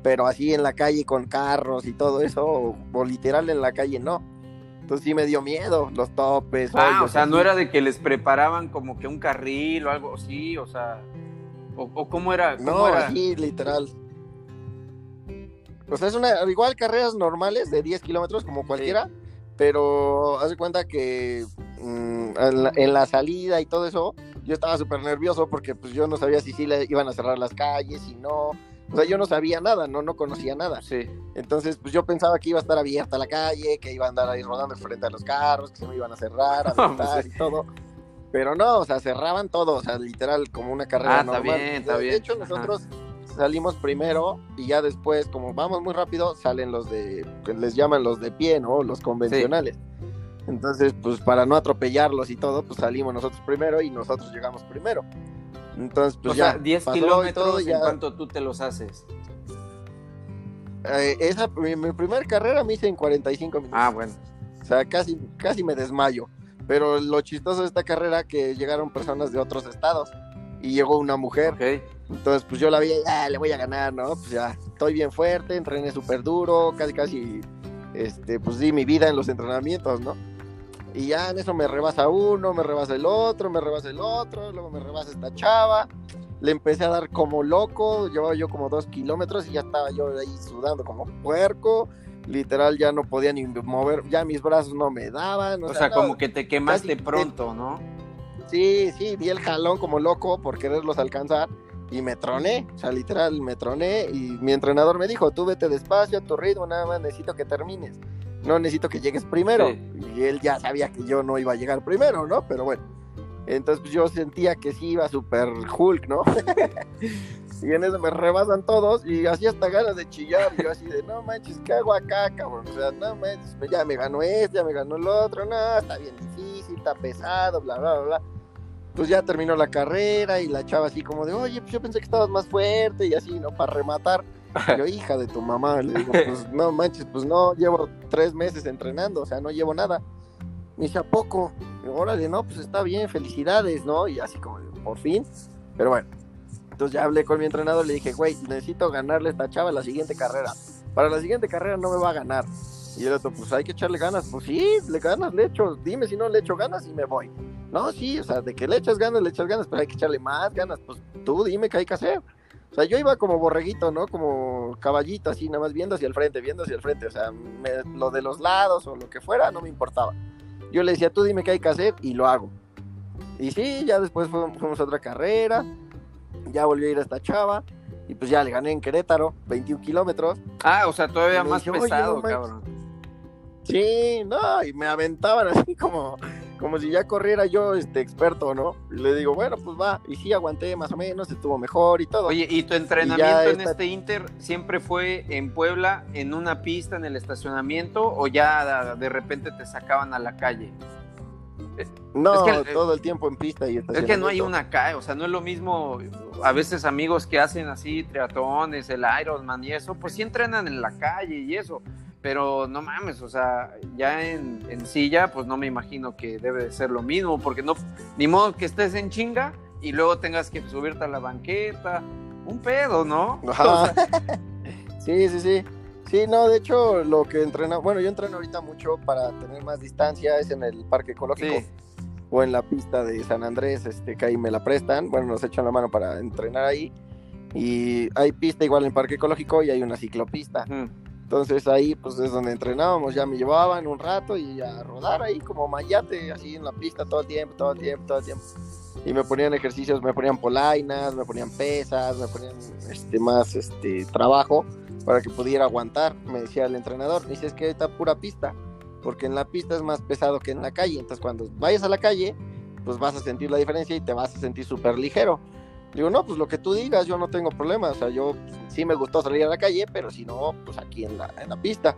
Pero así en la calle con carros y todo eso, o, literal en la calle no. Entonces sí me dio miedo, los topes. Ah, o sea, no era de que les preparaban como que un carril o algo así, o sea, o, cómo era. no, era? así literal. O sea, es una, igual carreras normales de 10 kilómetros como cualquiera, pero haz de cuenta que mm, en, la, salida y todo eso, yo estaba súper nervioso porque pues yo no sabía si sí le iban a cerrar las calles, si no. O sea, yo no sabía nada, no, no conocía nada. Sí. Entonces, pues yo pensaba que iba a estar abierta la calle, que iba a andar ahí rodando frente a los carros, que se me iban a cerrar, a *laughs* pues y todo. Pero no, o sea, cerraban todo, o sea, literal, como una carrera ah, normal. Está bien, está bien. De hecho, nosotros salimos primero y ya después, como vamos muy rápido, salen los de, les llaman los de pie, ¿no? Los convencionales. Entonces, pues para no atropellarlos y todo, pues salimos nosotros primero y nosotros llegamos primero. Entonces, pues ya. 10 kilómetros, ¿en cuánto tú te los haces? Eh, esa, mi, mi primera carrera me hice en 45 minutos. Ah, bueno. O sea, casi, casi me desmayo. Pero lo chistoso de esta carrera que llegaron personas de otros estados y llegó una mujer. Okay. Entonces, pues yo la vi, ya le voy a ganar, ¿no? Pues ya, estoy bien fuerte, entrené súper duro, casi, casi, este, pues di mi vida en los entrenamientos, ¿no? Y ya en eso me rebasa uno, me rebasa el otro, me rebasa el otro, luego me rebasa esta chava. Le empecé a dar como loco, llevaba yo como dos kilómetros y ya estaba yo ahí sudando como puerco. Literal ya no podía ni mover, ya mis brazos no me daban. O, sea, como que te quemaste pronto, ¿no? Sí, sí, di el jalón como loco por quererlos alcanzar y me troné, o sea, literal, me troné y mi entrenador me dijo, tú vete despacio, a tu ritmo, nada más necesito que termines, no necesito que llegues primero. Y él ya sabía que yo no iba a llegar primero, ¿no? Pero bueno, entonces pues, yo sentía que sí iba súper Hulk, ¿no? *laughs* y en eso me rebasan todos y así hasta ganas de chillar, y yo así de, no manches, ¿qué hago acá, cabrón? O sea, no manches, ya me ganó este, ya me ganó el otro, no, está bien difícil, está pesado, bla, bla, bla, bla pues ya terminó la carrera y la chava así como de, oye, pues yo pensé que estabas más fuerte y así, ¿no? Para rematar. yo, hija de tu mamá, le digo, *laughs* pues no manches, pues no, llevo tres meses entrenando, o sea, no llevo nada. Me dice, ¿a poco? Órale, no, pues está bien, felicidades, ¿no? Y así como, por fin. Pero bueno, entonces ya hablé con mi entrenador, le dije, güey, necesito ganarle a esta chava la siguiente carrera para la siguiente carrera no me va a ganar. Y el otro, pues hay que echarle ganas. Pues sí, le ganas, le echo, dime si no le echo ganas y me voy. No, sí, o sea, de que le echas ganas, le echas ganas, pero hay que echarle más ganas. Pues tú dime qué hay que hacer. O sea, yo iba como borreguito, ¿no? Como caballito, así, nada más viendo hacia el frente, viendo hacia el frente. O sea, lo de los lados o lo que fuera no me importaba. Yo le decía, tú dime qué hay que hacer y lo hago. Y sí, ya después fuimos a otra carrera, ya volví a ir a esta chava y pues ya le gané en Querétaro, 21 kilómetros. Ah, o sea, todavía más pesado, cabrón. Sí, no, y me aventaban así como, como si ya corriera yo este experto, ¿no? Y le digo, bueno, pues va, y sí aguanté más o menos, estuvo mejor y todo. Oye, ¿y tu entrenamiento en este Inter siempre fue en Puebla, en una pista, en el estacionamiento, o ya de repente te sacaban a la calle? No, todo el tiempo en pista y Es que no hay una calle, o sea, no es lo mismo. A veces amigos que hacen así triatones, el Ironman y eso, pues sí entrenan en la calle y eso. Pero no mames, o sea, ya en, en silla, pues no me imagino que debe de ser lo mismo, porque no, ni modo que estés en chinga y luego tengas que subirte a la banqueta. Un pedo, ¿no? *laughs* *laughs* sí, sí, sí. Sí, no, de hecho, lo que entrena, bueno, yo entreno ahorita mucho para tener más distancia, es en el parque ecológico o en la pista de San Andrés, este, que ahí me la prestan, bueno, nos echan la mano para entrenar ahí. Y hay pista igual en el parque ecológico y hay una ciclopista. Entonces ahí pues es donde entrenábamos, ya me llevaban un rato y a rodar ahí como mayate, así en la pista todo el tiempo, todo el tiempo, todo el tiempo. Y me ponían ejercicios, me ponían polainas, me ponían pesas, me ponían este, más este, trabajo para que pudiera aguantar, me decía el entrenador. dice, es que está pura pista, porque en la pista es más pesado que en la calle. Entonces, cuando vayas a la calle, pues vas a sentir la diferencia y te vas a sentir súper ligero. Digo, no, pues lo que tú digas, yo no tengo problema. O sea, yo sí me gustó salir a la calle, pero si no, pues aquí la, en la pista.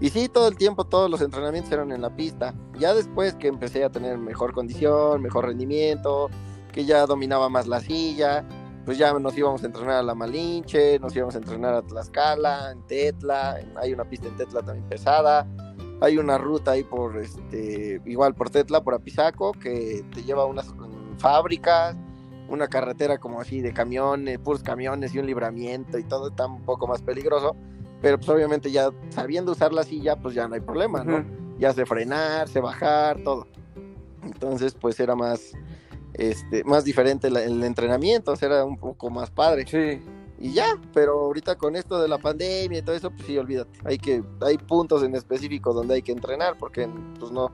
Y sí, todo el tiempo, todos los entrenamientos eran en la pista. Ya después que empecé a tener mejor condición, mejor rendimiento, que ya dominaba más la silla, pues ya nos íbamos a entrenar a La Malinche, nos íbamos a entrenar a Tlaxcala, en Tetla, hay una pista en Tetla también pesada, hay una ruta ahí por, este, igual por Tetla, por Apizaco, que te lleva a unas fábricas, una carretera como así de camiones, puros camiones y un libramiento y todo está un poco más peligroso, pero pues obviamente ya sabiendo usar la silla, pues ya no hay problema, ¿no? Ya sé frenar, sé bajar, todo. Entonces, pues era más, este, más diferente el entrenamiento, o sea, era un poco más padre. Sí. Y ya, pero ahorita con esto de la pandemia y todo eso, pues sí, olvídate. Hay que, hay puntos en específico donde hay que entrenar, porque pues no.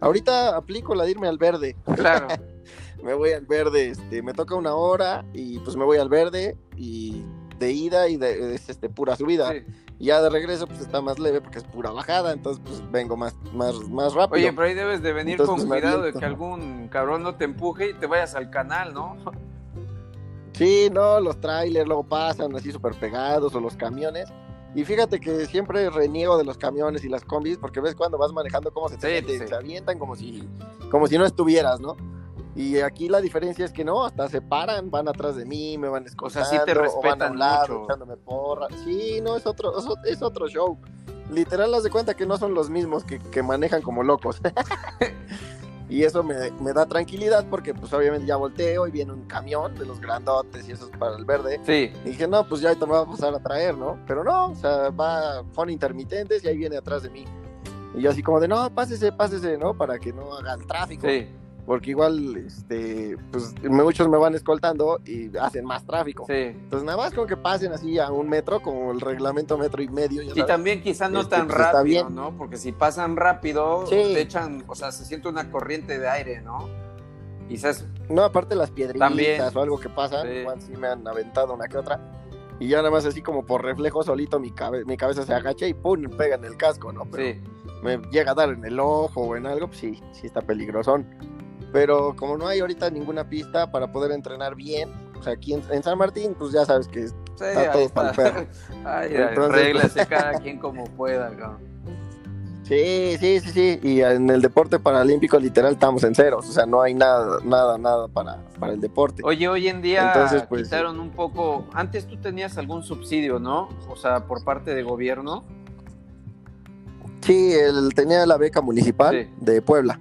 Ahorita aplico la de irme al verde. Claro. *laughs* me voy al verde, este, me toca una hora y pues me voy al verde y de ida y de, este, pura subida. Sí. Y ya de regreso pues está más leve porque es pura bajada, entonces pues vengo más, más, más rápido. Oye, pero ahí debes de venir con pues, cuidado de que algún cabrón no te empuje y te vayas al canal, ¿no? Sí, no, los trailers luego pasan así súper pegados o los camiones. Y fíjate que siempre reniego de los camiones y las combis porque ves cuando vas manejando cómo se te, avientan como si, como si no estuvieras, ¿no? Y aquí la diferencia es que no, hasta se paran, van atrás de mí, me van escuchando, o sea, sí te respetan van a un lado, mucho. echándome porra. Sí, no, es otro, es otro show. Literal, haz de cuenta que no son los mismos que, que manejan como locos. *laughs* y eso me, me, da tranquilidad porque pues obviamente ya volteo y viene un camión de los grandotes y eso es para el verde. Sí. Y dije, no, pues ya te me va a pasar a traer, ¿no? Pero no, o sea, va, son intermitentes y ahí viene atrás de mí. Y yo así como de, no, pásese, pásese, ¿no? Para que no haga el tráfico. Sí porque igual este pues muchos me van escoltando y hacen más tráfico. Sí. Entonces nada más con que pasen así a un metro, como el reglamento metro y medio. y también quizás no este, tan pues, rápido, ¿no? Porque si pasan rápido, te echan, o sea, se siente una corriente de aire, ¿no? Quizás. No, aparte las piedritas o algo que pasan, igual sí me han aventado una que otra. Y ya nada más así como por reflejo solito mi, mi cabeza se agacha y pum, pega en el casco, ¿no? sí. me llega a dar en el ojo o en algo, pues sí, sí está peligrosón. Pero como no hay ahorita ninguna pista para poder entrenar bien, o sea, aquí en, San Martín, pues ya sabes que está todo para el perro. *laughs* Ay, Entonces, pues, *laughs* cada quien como pueda, Sí, sí, sí, sí. Y en el deporte paralímpico literal estamos en ceros. O sea, no hay nada, nada, nada para, para el deporte. Oye, hoy en día Entonces, pues, quitaron un poco. Antes tú tenías algún subsidio, ¿no? O sea, por parte de gobierno. Sí, él tenía la beca municipal de Puebla.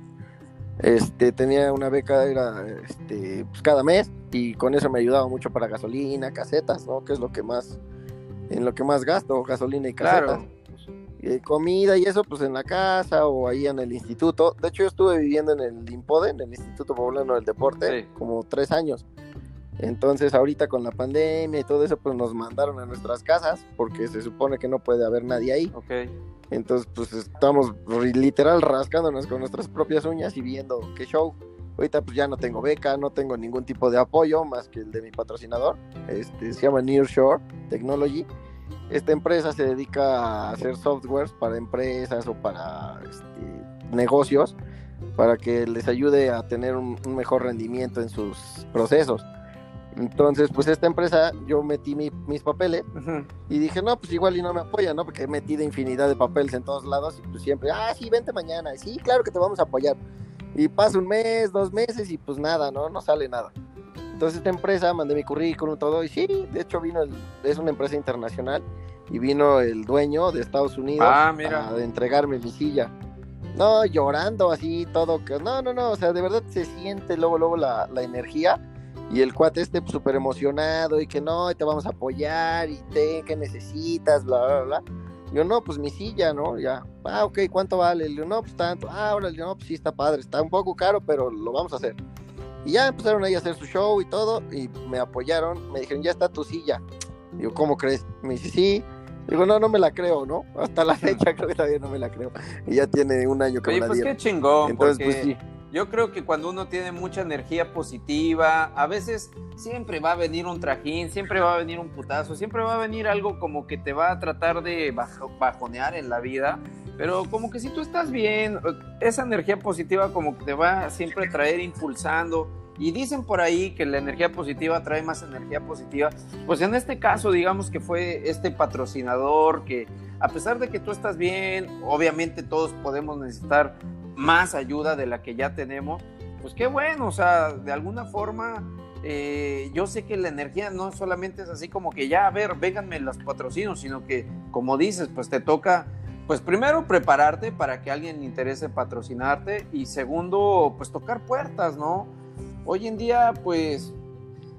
Este, tenía una beca, era este, pues, cada mes, y con eso me ayudaba mucho para gasolina, casetas, ¿no? Que es lo que más, en lo que más gasto, gasolina y caseta. Eh, comida y eso, pues en la casa o ahí en el instituto. De hecho, yo estuve viviendo en el IMPODE, en el Instituto Poblano del Deporte, como tres años. Entonces, ahorita con la pandemia y todo eso, pues nos mandaron a nuestras casas porque se supone que no puede haber nadie ahí. Okay. Entonces, pues estamos literal rascándonos con nuestras propias uñas y viendo qué show. Ahorita pues ya no tengo beca, no tengo ningún tipo de apoyo más que el de mi patrocinador. Este se llama Nearshore Technology. Esta empresa se dedica a hacer softwares para empresas o para este, negocios para que les ayude a tener un, mejor rendimiento en sus procesos. Entonces, pues esta empresa, yo metí mis papeles y dije, no, pues igual y no me apoya, ¿no? Porque he metido infinidad de papeles en todos lados y pues siempre, ah, sí, vente mañana, sí, claro que te vamos a apoyar. Y pasa un mes, dos meses y pues nada, ¿no? No sale nada. Entonces esta empresa, mandé mi currículum, todo, y sí, de hecho vino, el, es una empresa internacional, y vino el dueño de Estados Unidos ah, a entregarme mi silla. No, llorando así, todo, que no, no, no, o sea, de verdad se siente luego, luego la, la energía, y el cuate este súper emocionado, y que no, te vamos a apoyar, y te, que necesitas, bla, bla, bla. Yo, no, pues mi silla, ¿no? Ya, ah, ok, ¿cuánto vale? Le no, pues tanto. Ah, ahora, no, pues sí está padre, está un poco caro, pero lo vamos a hacer. Y ya empezaron ahí a hacer su show y todo, y me apoyaron, me dijeron, ya está tu silla. Digo, ¿cómo crees? Me dice, sí. Digo, no, no me la creo, ¿no? Hasta la *laughs* fecha creo que todavía no me la creo. Y ya tiene un año que Oye, me la pues qué chingón, Entonces, pues sí. Yo creo que cuando uno tiene mucha energía positiva, a veces siempre va a venir un trajín, siempre va a venir un putazo, siempre va a venir algo como que te va a tratar de bajonear en la vida, pero como que si tú estás bien, esa energía positiva como que te va siempre a traer impulsando. Y dicen por ahí que la energía positiva trae más energía positiva. Pues en este caso, digamos que fue este patrocinador que, a pesar de que tú estás bien, obviamente todos podemos necesitar más ayuda de la que ya tenemos, pues qué bueno, o sea, de alguna forma eh, yo sé que la energía no solamente es así como que ya, a ver, vénganme los patrocinios, sino que como dices, pues te toca, pues primero prepararte para que alguien le interese patrocinarte y segundo, pues tocar puertas, ¿no? Hoy en día, pues,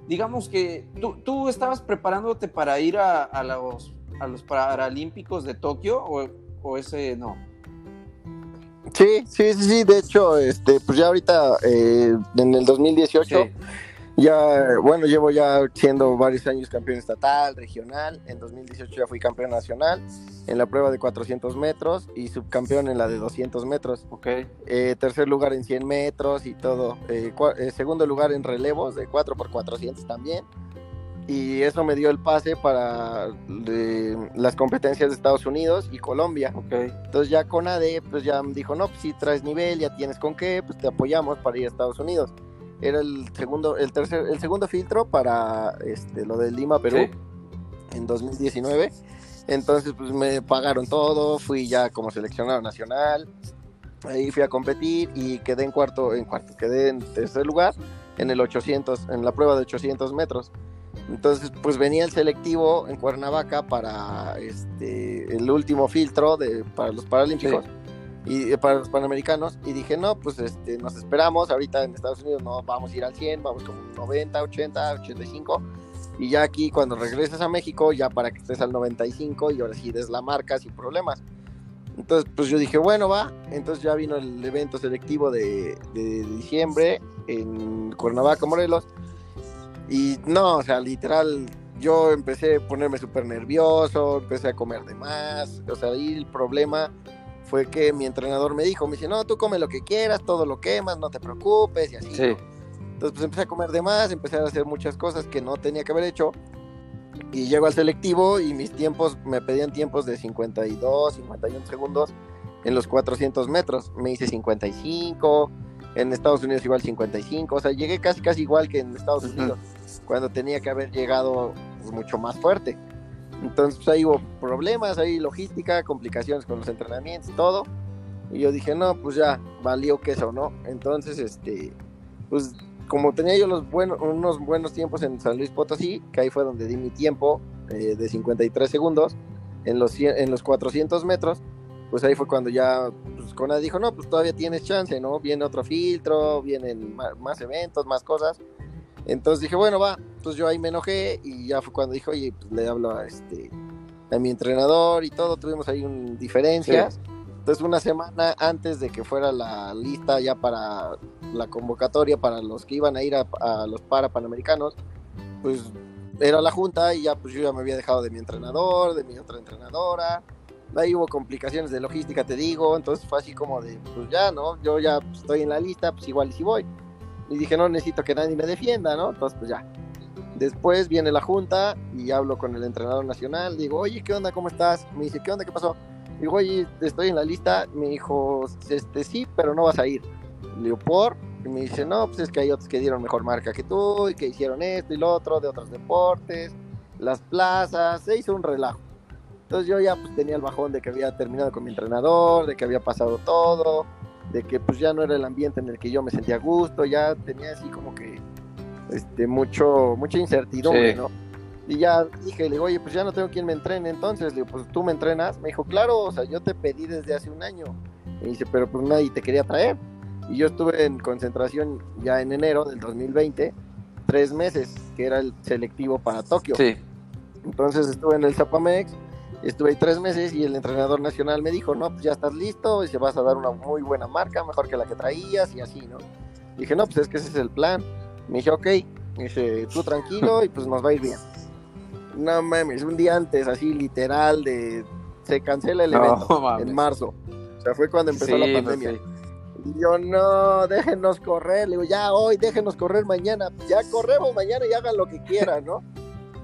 digamos que tú, tú estabas preparándote para ir a, a, los, a los Paralímpicos de Tokio o, o ese no. Sí, sí, sí, sí, de hecho, este, pues ya ahorita eh, en el 2018, ya, bueno, llevo ya siendo varios años campeón estatal, regional, en 2018 ya fui campeón nacional en la prueba de 400 metros y subcampeón en la de 200 metros. Ok. Eh, tercer lugar en 100 metros y todo, eh, segundo lugar en relevos de 4 por 400 también y eso me dio el pase para las competencias de Estados Unidos y Colombia. Okay. Entonces ya con AD, pues ya me dijo, no, pues si traes nivel, ya tienes con qué, pues te apoyamos para ir a Estados Unidos. Era el segundo, el tercer, el segundo filtro para este, lo de Lima, Perú, en 2019. Entonces, pues me pagaron todo, fui ya como seleccionado nacional, ahí fui a competir y quedé en cuarto, en cuarto, quedé en tercer lugar en el 800, en la prueba de 800 metros. Entonces, pues venía el selectivo en Cuernavaca para este el último filtro de para los paralímpicos y eh, para los panamericanos y dije, "No, pues este nos esperamos, ahorita en Estados Unidos no vamos a ir al 100, vamos como 90, 80, 85." Y ya aquí cuando regresas a México, ya para que estés al 95 y ahora sí des la marca sin problemas. Entonces, pues yo dije, bueno, va. Entonces ya vino el evento selectivo de, de diciembre en Cuernavaca, Morelos. Y no, o sea, literal, yo empecé a ponerme súper nervioso, empecé a comer de más. O sea, ahí el problema fue que mi entrenador me dijo, me dice, no, tú come lo que quieras, todo lo quemas, no te preocupes y así. Sí. Entonces pues empecé a comer de más, empecé a hacer muchas cosas que no tenía que haber hecho. Y llego al selectivo y mis tiempos, me pedían tiempos de 52, 51 segundos en los 400 metros. Me hice 55, en Estados Unidos igual 55, o sea, llegué casi casi igual que en Estados Unidos cuando tenía que haber llegado pues, mucho más fuerte. Entonces pues, ahí hubo problemas, ahí logística, complicaciones con los entrenamientos, todo. Y yo dije, no, pues ya, valió queso, ¿no? Entonces, este, pues como tenía yo los buenos, unos buenos tiempos en San Luis Potosí, que ahí fue donde di mi tiempo eh, de 53 segundos en los, en los 400 metros, pues ahí fue cuando ya pues, Conad dijo, no, pues todavía tienes chance, ¿no? Viene otro filtro, vienen más eventos, más cosas. Entonces dije, bueno, va. Entonces yo ahí me enojé y ya fue cuando dijo, oye, pues le hablo a este a mi entrenador y todo, tuvimos ahí un, diferencias. Entonces una semana antes de que fuera la lista ya para la convocatoria para los que iban a ir a, los para panamericanos, pues era la junta y ya pues yo ya me había dejado de mi entrenador, de mi otra entrenadora. Ahí hubo complicaciones de logística, te digo, entonces fue así como de, pues ya, ¿no? Yo ya estoy en la lista, pues igual y si voy. Y dije, no necesito que nadie me defienda, ¿no? Entonces, pues ya. Después viene la junta y hablo con el entrenador nacional. Digo, oye, ¿qué onda? ¿Cómo estás? Me dice, ¿qué onda? ¿Qué pasó? Digo, oye, estoy en la lista. Me dijo, este, sí, pero no vas a ir. Le digo, ¿por? Y me dice, no, pues es que hay otros que dieron mejor marca que tú y que hicieron esto y lo otro de otros deportes, las plazas, se hizo un relajo. Entonces yo ya pues tenía el bajón de que había terminado con mi entrenador, de que había pasado todo, de que pues ya no era el ambiente en el que yo me sentía a gusto, ya tenía así como que este mucho mucha incertidumbre, ¿no? Y ya dije, le digo, oye, pues ya no tengo quien me entrene, entonces, le digo, pues tú me entrenas. Me dijo, claro, o sea, yo te pedí desde hace un año. Me dice, pero pues nadie te quería traer. Y yo estuve en concentración ya en enero del 2020, tres meses, que era el selectivo para Tokio. Sí. Entonces estuve en el Zapamex, estuve ahí tres meses y el entrenador nacional me dijo, no, pues ya estás listo y se vas a dar una muy buena marca, mejor que la que traías y así, ¿no? dije, no, pues es que ese es el plan. Me dije, ok, me dice, tú tranquilo y pues nos va a ir bien. No mames, un día antes, así literal, de se cancela el evento en marzo. O sea, fue cuando empezó la pues pandemia. Y yo, no, déjenos correr. Le digo, ya hoy, déjenos correr mañana. Ya corremos mañana y hagan lo que quieran, ¿no?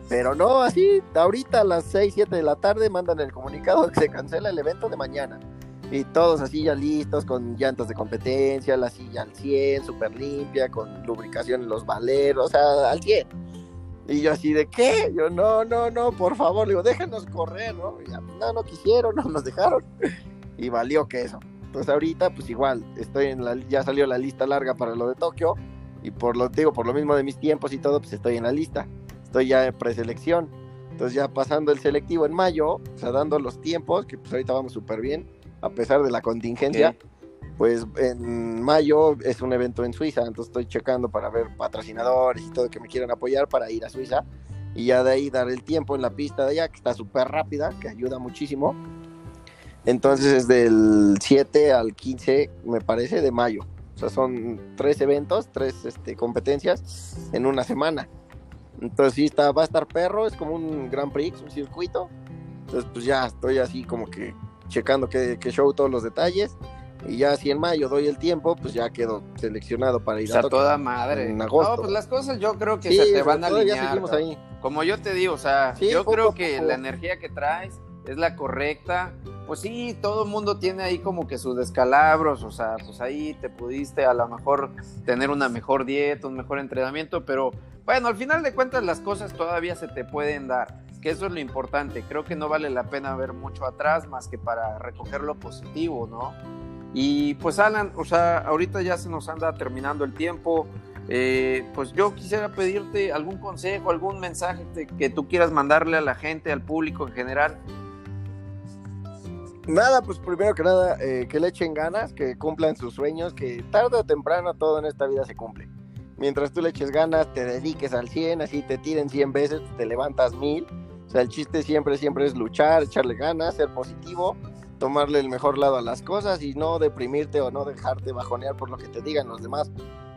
Pero no, así, ahorita a las 6, 7 de la tarde mandan el comunicado que se cancela el evento de mañana. Y todos así ya listos, con llantas de competencia, la silla al 100, súper limpia, con lubricación en los valeros, o sea, al 100. Y yo así de, ¿qué? Yo, no, no, no, por favor, le digo, déjenos correr, ¿no? Ya, no, no quisieron, no nos dejaron. Y valió que eso. Entonces ahorita, pues igual, estoy en la, ya salió la lista larga para lo de Tokio. Y por lo, digo, por lo mismo de mis tiempos y todo, pues estoy en la lista. Estoy ya en preselección. Entonces ya pasando el selectivo en mayo, o sea, dando los tiempos, que pues ahorita vamos súper bien, a pesar de la contingencia. Pues en mayo es un evento en Suiza, entonces estoy checando para ver patrocinadores y todo que me quieran apoyar para ir a Suiza y ya de ahí dar el tiempo en la pista de allá, que está súper rápida, que ayuda muchísimo. Entonces es del 7 al 15, me parece, de mayo. O sea, son tres eventos, tres este, competencias en una semana. Entonces sí, está, va a estar perro, es como un Grand Prix, un circuito. Entonces pues ya estoy así como que checando que, que show todos los detalles y ya si en mayo doy el tiempo, pues ya quedo seleccionado para ir a toda madre. En agosto. No, pues las cosas yo creo que se te van a alinear. Ahí. Como yo te digo, o sea, yo creo que la energía que traes es la correcta. Pues sí, todo el mundo tiene ahí como que sus descalabros, o sea, pues ahí te pudiste a lo mejor tener una mejor dieta, un mejor entrenamiento, pero bueno, al final de cuentas las cosas todavía se te pueden dar, que eso es lo importante. Creo que no vale la pena ver mucho atrás más que para recoger lo positivo, ¿no? Y pues Alan, o sea, ahorita ya se nos anda terminando el tiempo. Eh, pues yo quisiera pedirte algún consejo, algún mensaje que tú quieras mandarle a la gente, al público en general. Nada, pues primero que nada, eh, que le echen ganas, que cumplan sus sueños, que tarde o temprano todo en esta vida se cumple. Mientras tú le eches ganas, te dediques al 100, así te tiren 100 veces, te levantas mil. O sea, el chiste siempre, siempre es luchar, echarle ganas, ser positivo tomarle el mejor lado a las cosas y no deprimirte o no dejarte bajonear por lo que te digan los demás,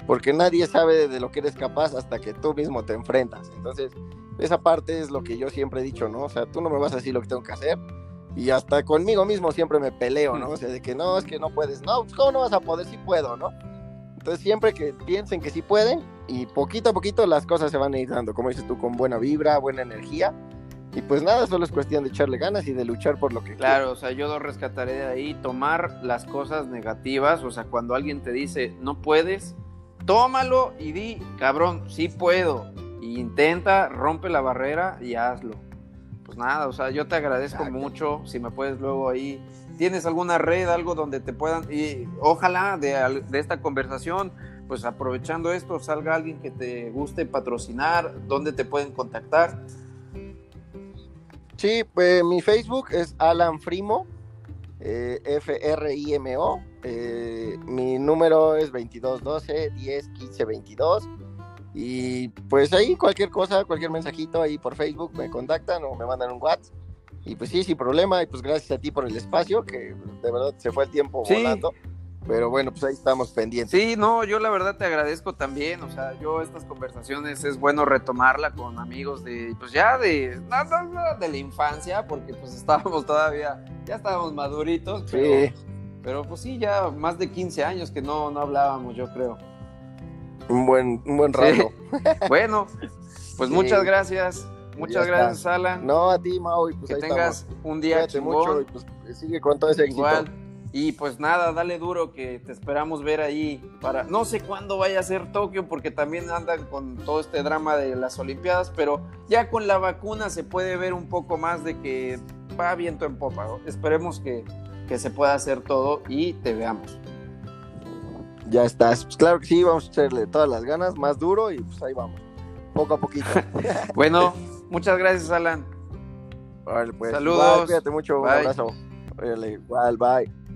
porque nadie sabe de lo que eres capaz hasta que tú mismo te enfrentas. Entonces, esa parte es lo que yo siempre he dicho, ¿no? O sea, tú no me vas a decir lo que tengo que hacer y hasta conmigo mismo siempre me peleo, ¿no? O sea, de que no, es que no puedes, no, pues, ¿cómo no vas a poder? si puedo, ¿no? Entonces, siempre que piensen que sí pueden y poquito a poquito las cosas se van a ir dando, como dices tú, con buena vibra, buena energía y pues nada, solo es cuestión de echarle ganas y de luchar por lo que Claro, o sea, yo lo rescataré de ahí, tomar las cosas negativas, o sea, cuando alguien te dice, no puedes, tómalo y di, cabrón, sí puedo. Y intenta, rompe la barrera y hazlo. Pues nada, o sea, yo te agradezco mucho, si me puedes luego ahí, tienes alguna red, algo donde te puedan, y ojalá de, de esta conversación, pues aprovechando esto, salga alguien que te guste patrocinar, donde te pueden contactar Sí, pues mi Facebook es Alan Frimo, eh, F-R-I-M-O. Eh, mi número es 2212 10 15 22. Y pues ahí cualquier cosa, cualquier mensajito ahí por Facebook me contactan o me mandan un WhatsApp. Y pues sí, sin problema, y pues gracias a ti por el espacio, que de verdad se fue el tiempo volando. Pero bueno, pues ahí estamos pendientes. Sí, no, yo la verdad te agradezco también. O sea, yo estas conversaciones es bueno retomarla con amigos de, pues ya de, no, no, de la infancia, porque pues estábamos todavía, ya estábamos maduritos. Pero, sí. Pero pues sí, ya más de 15 años que no, no hablábamos, yo creo. Un buen, un buen rato. *laughs* bueno, pues muchas gracias. Muchas gracias, Alan. No, a ti, Mau. Y pues que tengas un día chingón. mucho y pues sigue con todo ese Igual. Y pues nada, dale duro que te esperamos ver ahí para no sé cuándo vaya a ser Tokio porque también andan con todo este drama de las Olimpiadas, pero ya con la vacuna se puede ver un poco más de que va viento en popa. Esperemos que, que se pueda hacer todo y te veamos. Ya estás. Pues claro que sí, vamos a echarle todas las ganas, más duro y pues ahí vamos. Poco a poquito. *laughs* bueno, muchas gracias, Alan. Vale, pues. Saludos. cuídate mucho. Un abrazo. igual, bye.